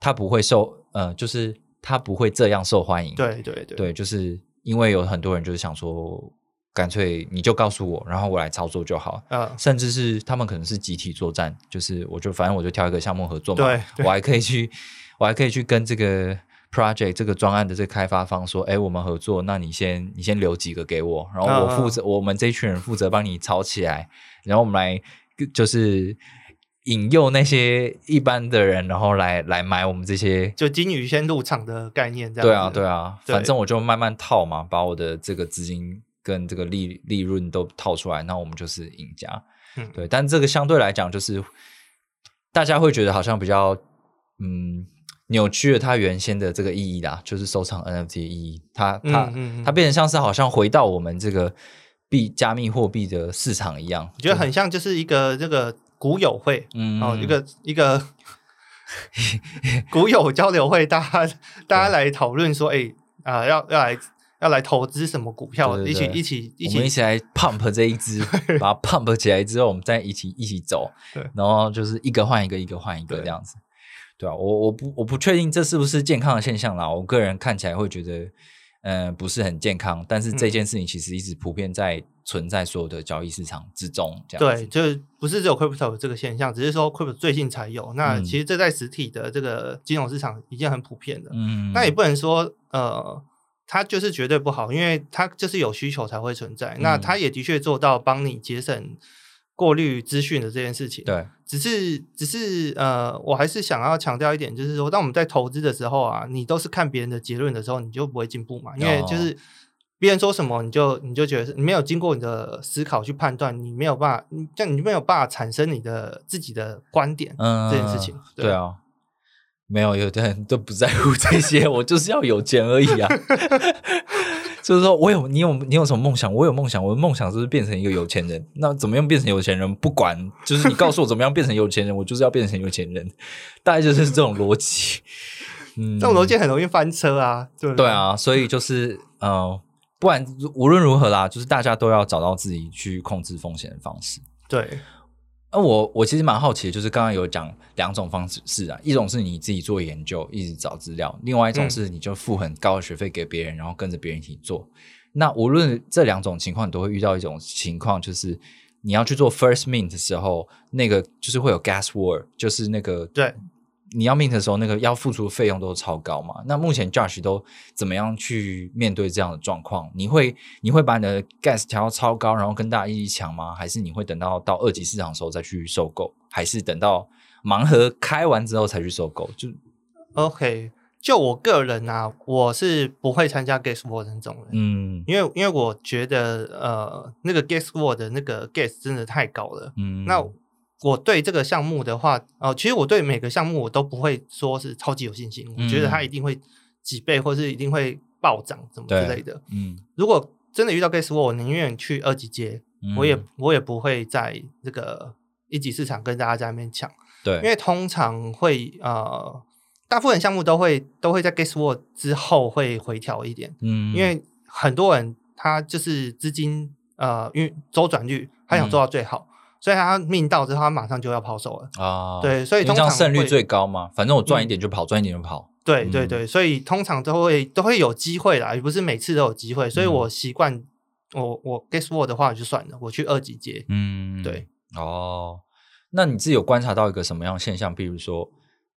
它不会受，呃，就是它不会这样受欢迎。对对对对，就是因为有很多人就是想说，干脆你就告诉我，然后我来操作就好。嗯，甚至是他们可能是集体作战，就是我就反正我就挑一个项目合作嘛，对。对 我还可以去，我还可以去跟这个 project 这个专案的这个开发方说，哎，我们合作，那你先你先留几个给我，然后我负责，我们这一群人负责帮你炒起来，然后我们来就是引诱那些一般的人，然后来来买我们这些，就金鱼先入场的概念，这样对啊，对啊，对。反正我就慢慢套嘛，把我的这个资金跟这个利利润都套出来，那我们就是赢家。嗯对，但这个相对来讲，就是大家会觉得好像比较嗯扭曲了它原先的这个意义啦，就是收藏 NFT 的意义，它它、嗯嗯嗯它变成像是好像回到我们这个币加密货币的市场一样，我觉得很像就是一个这个股友会，嗯哦，一个 一个股友交流会，大家大家来讨论说，哎啊、要要来要来投资什么股票，对对对一起一起一起我们一起来 pump 这一支，把它 pump 起来之后，我们再一起一起走对，然后就是一个换一个，一个换一个这样子。对啊，我我不我不确定这是不是健康的现象啦，我个人看起来会觉得，嗯、不是很健康。但是这件事情其实一直普遍在存在所有的交易市场之中，这样子。对，就是不是只有 crypto 这个现象，只是说 crypto 最近才有。那嗯其实这在实体的这个金融市场已经很普遍的。嗯，那也不能说呃，它就是绝对不好，因为它就是有需求才会存在。那嗯它也的确做到帮你节省过滤资讯的这件事情。对，只是只是呃，我还是想要强调一点，就是说，当我们在投资的时候啊，你都是看别人的结论的时候，你就不会进步嘛，因为哦就是别人说什么，你就你就觉得是你没有经过你的思考去判断，你没有办法，你这样你就没有办法产生你的自己的观点。嗯，这件事情对对啊。没有，有的人都不在乎这些，我就是要有钱而已啊。就是说我有你有你有什么梦想？我有梦想，我的梦想就是变成一个有钱人。那怎么样变成有钱人？不管，就是你告诉我怎么样变成有钱人，我就是要变成有钱人。大概就是这种逻辑。嗯，这种逻辑很容易翻车啊，对对？对啊，所以就是呃，不然无论如何啦，就是大家都要找到自己去控制风险的方式。对，那我我其实蛮好奇的，就是刚刚有讲两种方式是啊，一种是你自己做研究，一直找资料；，另外一种嗯是你就付很高的学费给别人，然后跟着别人一起做。那无论这两种情况，你都会遇到一种情况，就是你要去做 first mint 的时候，那个就是会有 gas war，就是那个对你要 mint 的时候，那个要付出的费用都超高嘛。那目前 Josh 都怎么样去面对这样的状况？你会你会把你的 gas 调到超高，然后跟大家一起抢吗？还是你会等到到二级市场的时候再去收购？还是等到盲盒开完之后才去收购？就 OK。就我个人啊，我是不会参加 Gas War 的那种人，嗯因为因为我觉得呃，那个 Gas War 的那个 gas 真的太高了。嗯，那我对这个项目的话，呃，其实我对每个项目我都不会说是超级有信心，我觉得它嗯。一定会几倍，或是一定会暴涨，什么之类的。嗯。如果真的遇到 gas war，我宁愿去二级街，我也嗯。我也不会在这个一级市场跟大家在那边抢，对，因为通常会呃，大部分项目都会都会在 gas war 之后会回调一点，嗯。因为很多人他就是资金呃，因为周转率他想嗯做到最好，所以他命到之后他马上就要抛售了。啊，对所以通常胜率最高嘛。反正我赚一嗯点就跑，赚一点就跑。嗯对对对，所以通常都会都会有机会啦，也不是每次都有机会，所以嗯我习惯我我 guess what 的话就算了，我去二级接。嗯，对。哦，那你自己有观察到一个什么样的现象？比如说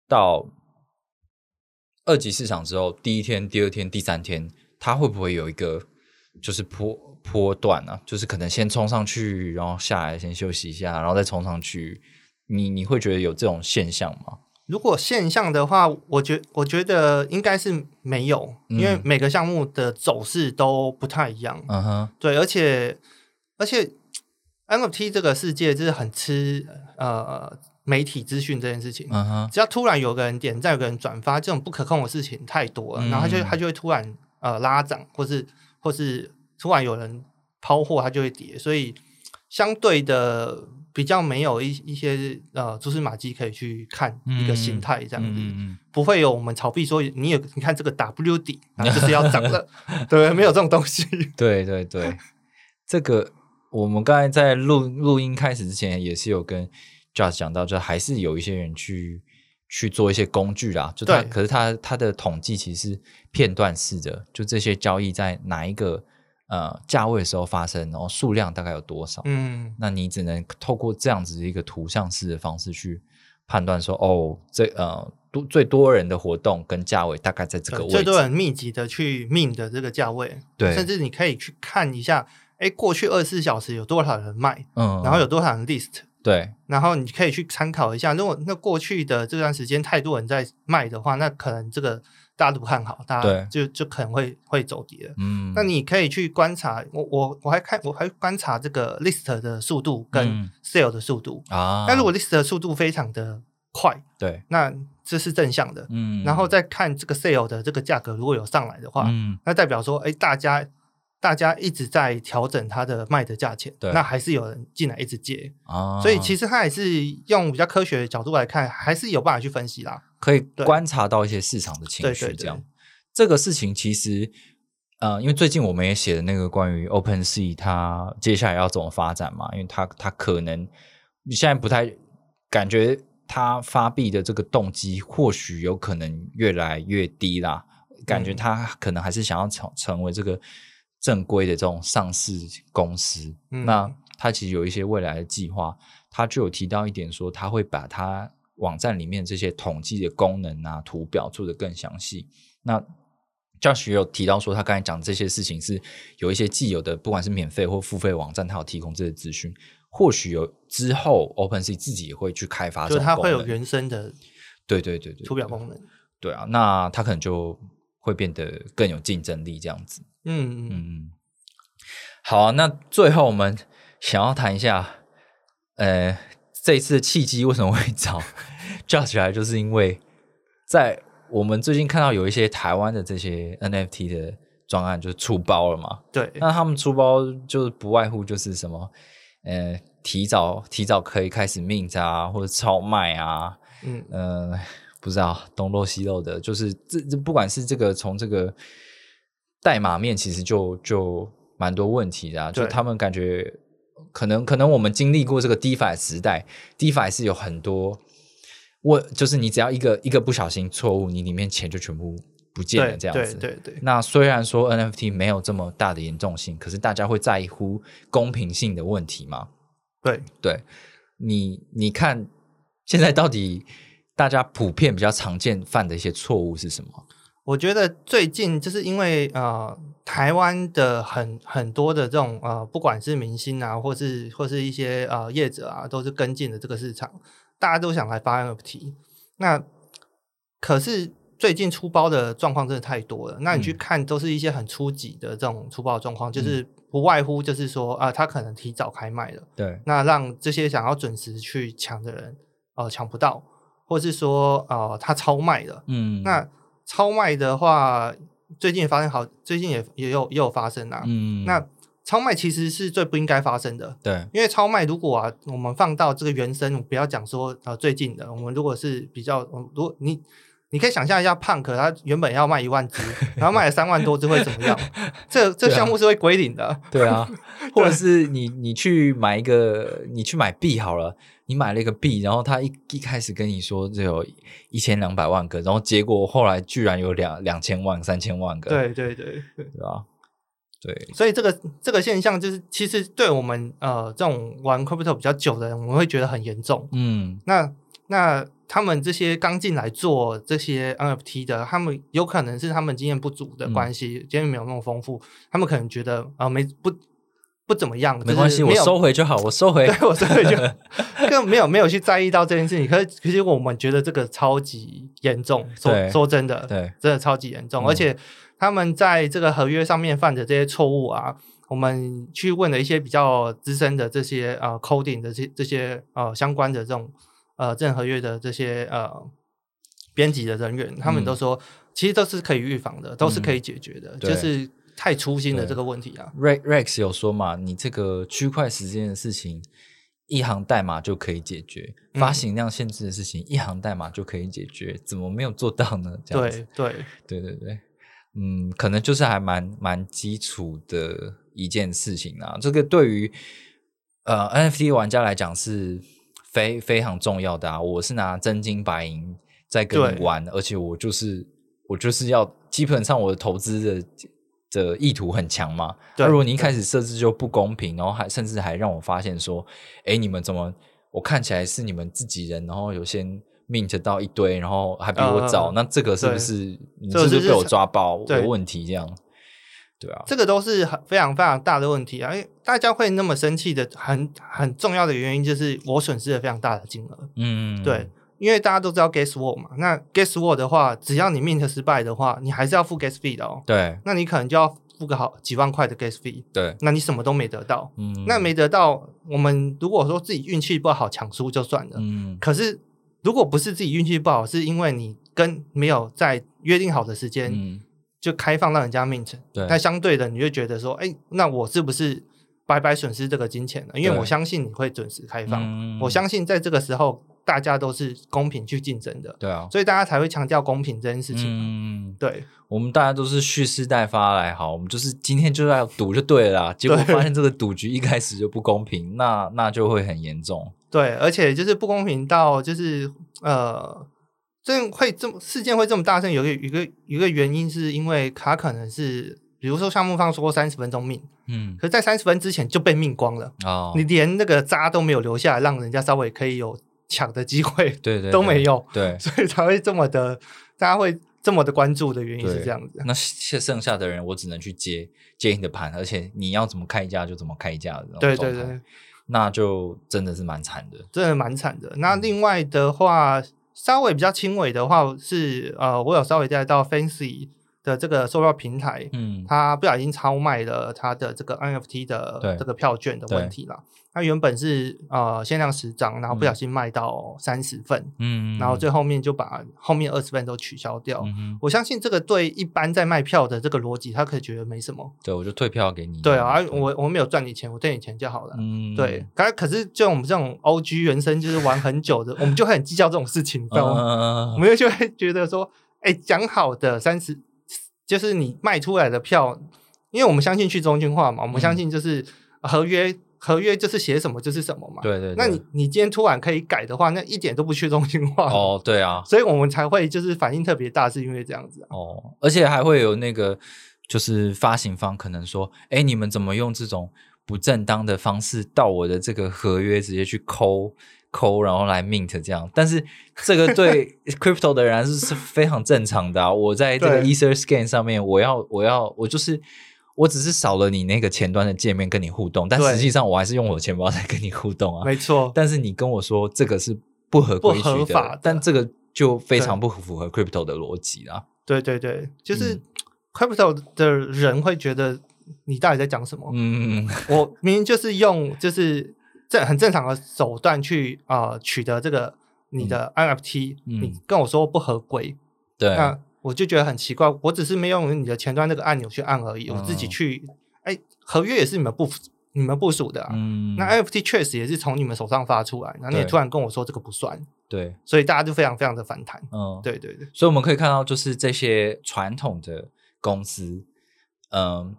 到二级市场之后，第一天、第二天、第三天，它会不会有一个就是坡坡段啊？就是可能先冲上去，然后下来先休息一下，然后再冲上去。你你会觉得有这种现象吗？如果现象的话，我觉我觉得应该是没有，因为嗯每个项目的走势都不太一样。嗯哼，对，而且而且 NFT 这个世界就是很吃呃媒体资讯这件事情。嗯哼，只要突然有个人点赞，有个人转发，这种不可控的事情太多了，然后他就嗯他就会突然呃拉涨，或是或是突然有人抛货，它就会跌，所以相对的比较没有一一些呃蛛丝马迹可以去看一个形态这样子，不会有我们炒币说你有你看这个 W 底然后就是要涨了，对，没有这种东西。对对对，这个我们刚才在录录音开始之前也是有跟 Josh 讲到，就还是有一些人去去做一些工具啦，就它可是它它的统计其实是片段式的，就这些交易在哪一个呃价位的时候发生，然后数量大概有多少，嗯，那你只能透过这样子的一个图像式的方式去判断说，哦，这呃多最多人的活动跟价位大概在这个位置，最多人密集的去命的这个价位，对甚至你可以去看一下，哎，过去二十四小时有多少人卖，嗯，然后有多少人 list，对。然后你可以去参考一下，如果那过去的这段时间太多人在卖的话，那可能这个大家都不看好，大家就就可能会会走跌。嗯，那你可以去观察，我我我还看我还观察这个 list 的速度跟嗯。sale 的速度。啊，那如果 list 的速度非常的快，对，那这是正向的。嗯，然后再看这个 sale 的这个价格如果有上来的话，嗯，那代表说，哎，大家大家一直在调整它的卖的价钱，对那还是有人进来一直接。啊，所以其实它也是用比较科学的角度来看，还是有办法去分析啦。可以对观察到一些市场的情绪，对对对这样这个事情其实。呃，因为最近我们也写的那个关于 Open Sea 它接下来要怎么发展嘛，因为它它可能你现在不太感觉它发币的这个动机或许有可能越来越低啦，感觉嗯它可能还是想要成成为这个正规的这种上市公司。嗯那它其实有一些未来的计划，它就有提到一点说，它会把它网站里面这些统计的功能啊、图表做得更详细。那 Josh 也有提到说，他刚才讲这些事情是有一些既有的，不管是免费或付费网站，它有提供这些资讯。或许有之后 OpenSea 自己也会去开发就是它会有原生的对对对对对图表功能。对啊，那它可能就会变得更有竞争力这样子。嗯嗯，嗯，好啊，那最后我们想要谈一下，呃，这一次的契机为什么会找 Josh 来，就是因为在我们最近看到有一些台湾的这些 NFT 的专案就是出包了嘛，对，那他们出包就是不外乎就是什么，呃，提早提早可以开始 mint 啊，或者超卖啊，嗯。呃，不知道东漏西漏的，就是这这不管是这个从这个代码面，其实就就蛮多问题的、啊，就他们感觉可能可能我们经历过这个 DeFi 时代，DeFi 是有很多问就是你只要一个一个不小心错误，你里面钱就全部不见了这样子。对对对，那虽然说 NFT 没有这么大的严重性，可是大家会在乎公平性的问题吗？对，对你，你看现在到底大家普遍比较常见犯的一些错误是什么？我觉得最近就是因为呃，台湾的很很多的这种呃，不管是明星啊，或是或是一些呃业者啊，都是跟进的这个市场，大家都想来发 NFT。那可是最近出包的状况真的太多了。那你去嗯看，都是一些很初级的这种出包的状况，就是不外乎就是说啊、他可能提早开卖了。对，那让这些想要准时去抢的人，呃，抢不到，或是说，呃，它超卖了。嗯，那超卖的话，最近也发生好，最近也也有也有发生啊。嗯，那超卖其实是最不应该发生的，对，因为超卖如果啊，我们放到这个原生，不要讲说呃最近的，我们如果是比较，呃如果你你可以想象一下，Punk 它原本要卖一万只，然后卖了三万多只会怎么样？这这项目是会归零的。对啊，或者是你你去买一个，你去买币好了，你买了一个币，然后他一一开始跟你说只有一千两百万个，然后结果后来居然有两两千万、三千万个，对对对对。对吧？对，所以这个这个现象就是，其实对我们呃这种玩 crypto 比较久的人，我们会觉得很严重。嗯，那那他们这些刚进来做这些 NFT 的，他们有可能是他们经验不足的关系，经验没有那么丰富，他们可能觉得啊、呃没不不怎么样，没关系，我收回就好，我收回。对我收回就 根本没有没有去在意到这件事情。可是其实我们觉得这个超级严重，说说真的，对，真的超级严重，嗯而且他们在这个合约上面犯的这些错误啊，我们去问了一些比较资深的这些呃 coding 的这这些呃相关的这种呃正合约的这些呃编辑的人员，他们嗯都说、其实都是可以预防的，都是可以解决的，对就是太粗心的这个问题啊。Rex Rex 有说嘛，你这个区块时间的事情，一行代码就可以解决；嗯发行量限制的事情，一行代码就可以解决，怎么没有做到呢？这样子，对对，对对对，嗯，可能就是还蛮蛮基础的一件事情啊。这个对于呃 NFT 玩家来讲是非非常重要的啊。我是拿真金白银在跟你玩，而且我就是我就是要基本上我的投资的的意图很强嘛。对那如果你一开始设置就不公平，然后还甚至还让我发现说，哎，你们怎么我看起来是你们自己人，然后有些 mint 到一堆，然后还比我早，呃那这个是不是你是不是被我抓包有问题这样？对啊，这个都是很非常非常大的问题啊！因为大家会那么生气的，很很重要的原因就是我损失了非常大的金额。嗯，对，因为大家都知道 gas word 嘛，那 gas word 的话，只要你 mint 失败的话，你还是要付 gas fee 的哦。对那你可能就要付个好几万块的 gas fee，对，那你什么都没得到。嗯，那没得到，我们如果说自己运气不好抢输就算了，嗯可是如果不是自己运气不好，是因为你跟没有在约定好的时间嗯就开放让人家 mint，对。那相对的你就觉得说，哎，那我是不是白白损失这个金钱呢？因为我相信你会准时开放，嗯。我相信在这个时候大家都是公平去竞争的，对啊，所以大家才会强调公平这件事情。嗯，对。我们大家都是蓄势待发来好，我们就是今天就要赌就对了啦，结果发现这个赌局一开始就不公平，那那就会很严重。对，而且就是不公平到就是呃。这会这么事件会这么大声，有一个有一个有一个原因，是因为他可能是，比如说项目方说三十分钟命，嗯，可是在三十分之前就被命光了，哦，你连那个渣都没有留下来，让人家稍微可以有抢的机会，对对都没有，对，所以才会这么的，大家会这么的关注的原因是这样子。那剩剩下的人，我只能去接接你的盘，而且你要怎么开价就怎么开价的对，对对，那就真的是蛮惨的。真的蛮惨的。那嗯另外的话，稍微比较轻微的话是呃，我有稍微带到 Fancy 的这个售票平台，嗯，它不小心超卖了它的这个 NFT 的这个票券的问题啦。它原本是呃限量十张，然后不小心卖到三十份，嗯，然后最后面就把后面二十份都取消掉。嗯，我相信这个对一般在卖票的这个逻辑，他可以觉得没什么。对，我就退票给你。对啊，啊我我没有赚你钱，我退你钱就好了。嗯，对，可可是就我们这种 O G 原生就是玩很久的，我们就会很计较这种事情，你知道吗？我嗯，们就会觉得说，哎，讲好的三十，就是你卖出来的票，因为我们相信去中心化嘛，我们相信就是合约，合约就是写什么就是什么嘛。对对，对那你你今天突然可以改的话，那一点都不去中心化。哦，对啊，所以我们才会就是反应特别大，是因为这样子啊。哦，而且还会有那个，就是发行方可能说，哎，你们怎么用这种不正当的方式到我的这个合约直接去抠抠，然后来 mint 这样？但是这个对 crypto 的人是是非常正常的啊。我在这个 Ether Scan 上面，我要我要我就是。我只是少了你那个前端的界面跟你互动，但对实际上我还是用我的钱包在跟你互动啊。没错，但是你跟我说这个是不合规矩的，法的但这个就非常不符合 crypto 的逻辑啦。对对对，就是嗯 crypto 的人会觉得你到底在讲什么？嗯，我明明就是用就是正很正常的手段去啊、呃取得这个你的 NFT，、嗯。你跟我说不合规，对，那我就觉得很奇怪。我只是没用你的前端那个按钮去按而已，我自己嗯。去哎，合约也是你们部你们部署的啊。嗯，那 NFT 确实也是从你们手上发出来，然后你也突然跟我说这个不算，对，所以大家就非常非常的反弹。嗯，，对对对，所以我们可以看到，就是这些传统的公司，嗯，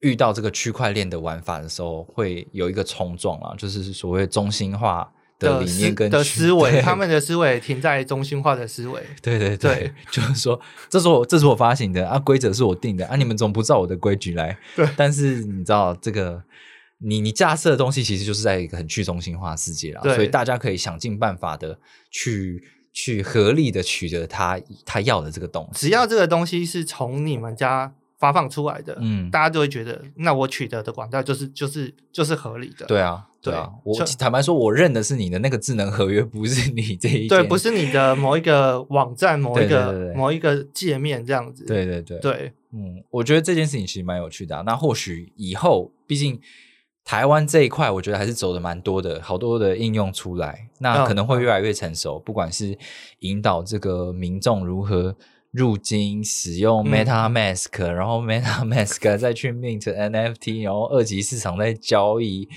遇到这个区块链的玩法的时候，会有一个冲撞啊，就是所谓中心化的理念跟的思维，他们的思维停在中心化的思维。对对对，就是说，这是我这是我发行的啊，规则是我定的啊，你们总不照我的规矩来。对但是你知道这个，你你架设的东西其实就是在一个很去中心化的世界啦，所以大家可以想尽办法的去去合力的取得他他要的这个东西。只要这个东西是从你们家发放出来的，嗯，大家就会觉得，那我取得的管道就是就是就是合理的。对啊，对对啊，我坦白说，我认的是你的那个智能合约，不是你这一对，不是你的某一个网站、某一个某一个界面这样子。对对对对嗯，我觉得这件事情其实蛮有趣的、啊。那或许以后，毕竟台湾这一块，我觉得还是走的蛮多的，好多的应用出来，那嗯可能会越来越成熟。不管是引导这个民众如何入金、使用嗯 MetaMask，、然后 MetaMask 再去 mint NFT，然后二级市场再交易。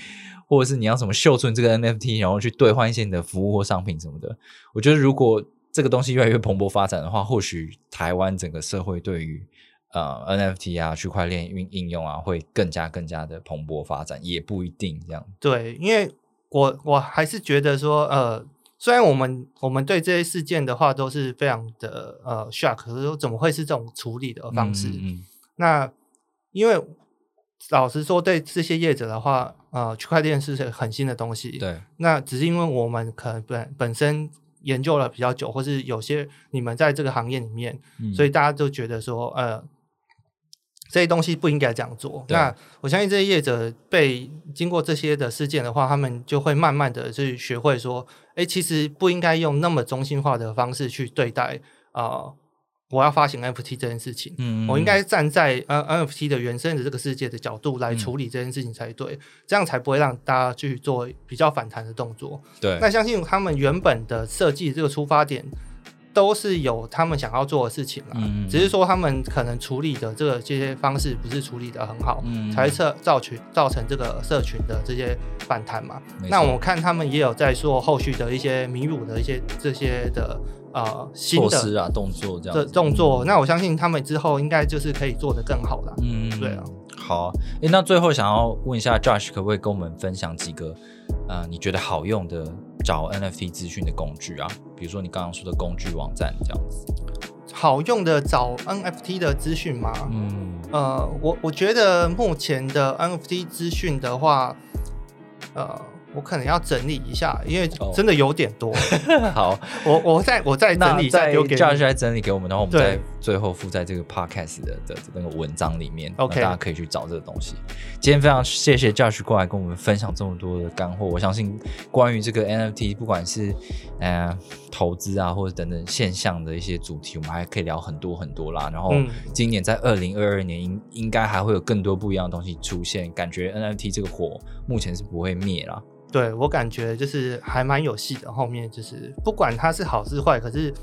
或者是你要怎么秀出你这个 NFT，然后去兑换一些你的服务或商品什么的。我觉得如果这个东西越来越蓬勃发展的话，或许台湾整个社会对于呃 NFT 啊、区块链运应用啊，会更加更加的蓬勃发展，也不一定这样。对，因为我我还是觉得说，呃，虽然我们我们对这些事件的话都是非常的呃 shock，可是怎么会是这种处理的方式？嗯嗯那因为老实说，对这些业者的话，呃，区块链是很新的东西，对，那只是因为我们可能本本身研究了比较久，或是有些你们在这个行业里面，嗯。所以大家都觉得说，呃，这些东西不应该这样做。那我相信这些业者被经过这些的事件的话，他们就会慢慢的去学会说，哎，其实不应该用那么中心化的方式去对待啊、呃我要发行 NFT 这件事情。嗯我应该站在呃 NFT 的原生的这个世界的角度来处理这件事情才对，这样才不会让大家去做比较反弹的动作。对，那相信他们原本的设计这个出发点都是有他们想要做的事情了，嗯只是说他们可能处理的这个这些方式不是处理的很好，嗯才造造群造成这个社群的这些反弹嘛。那我看他们也有在做后续的一些弥补的一些这些的呃新的措施啊，动作这这样的，动作，那我相信他们之后应该就是可以做得更好了。嗯，对啊。好，哎，那最后想要问一下 Josh，可不可以跟我们分享几个呃你觉得好用的找 NFT 资讯的工具啊？比如说你刚刚说的工具网站这样子。好用的找 NFT 的资讯吗？嗯，呃，我我觉得目前的 NFT 资讯的话，呃，我可能要整理一下，因为哦真的有点多。好，我我再我再整那理一下在丢给 Josh。来整理给我们，然后我们再最后附在这个 podcast 的的的那个文章里面 OK 大家可以去找这个东西。今天非常谢谢 Josh 过来跟我们分享这么多的干货，我相信关于这个 NFT，不管是呃投资啊，或者等等现象的一些主题，我们还可以聊很多很多啦。然后嗯今年在二零二二年应应该还会有更多不一样的东西出现，感觉 NFT 这个火目前是不会灭啦。对我感觉就是还蛮有戏的。后面就是不管它是好是坏，可是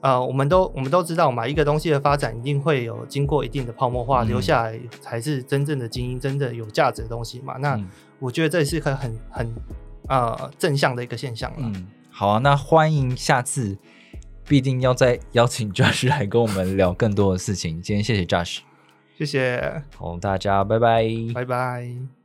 呃，我们都我们都知道嘛，一个东西的发展一定会有经过一定的泡沫化，嗯留下来才是真正的精英，真正有价值的东西嘛。那、嗯我觉得这是一个很很呃正向的一个现象了。嗯，好啊，那欢迎下次必定要再邀请 Josh 来跟我们聊更多的事情。今天谢谢 Josh，谢谢，好，大家拜拜。拜拜。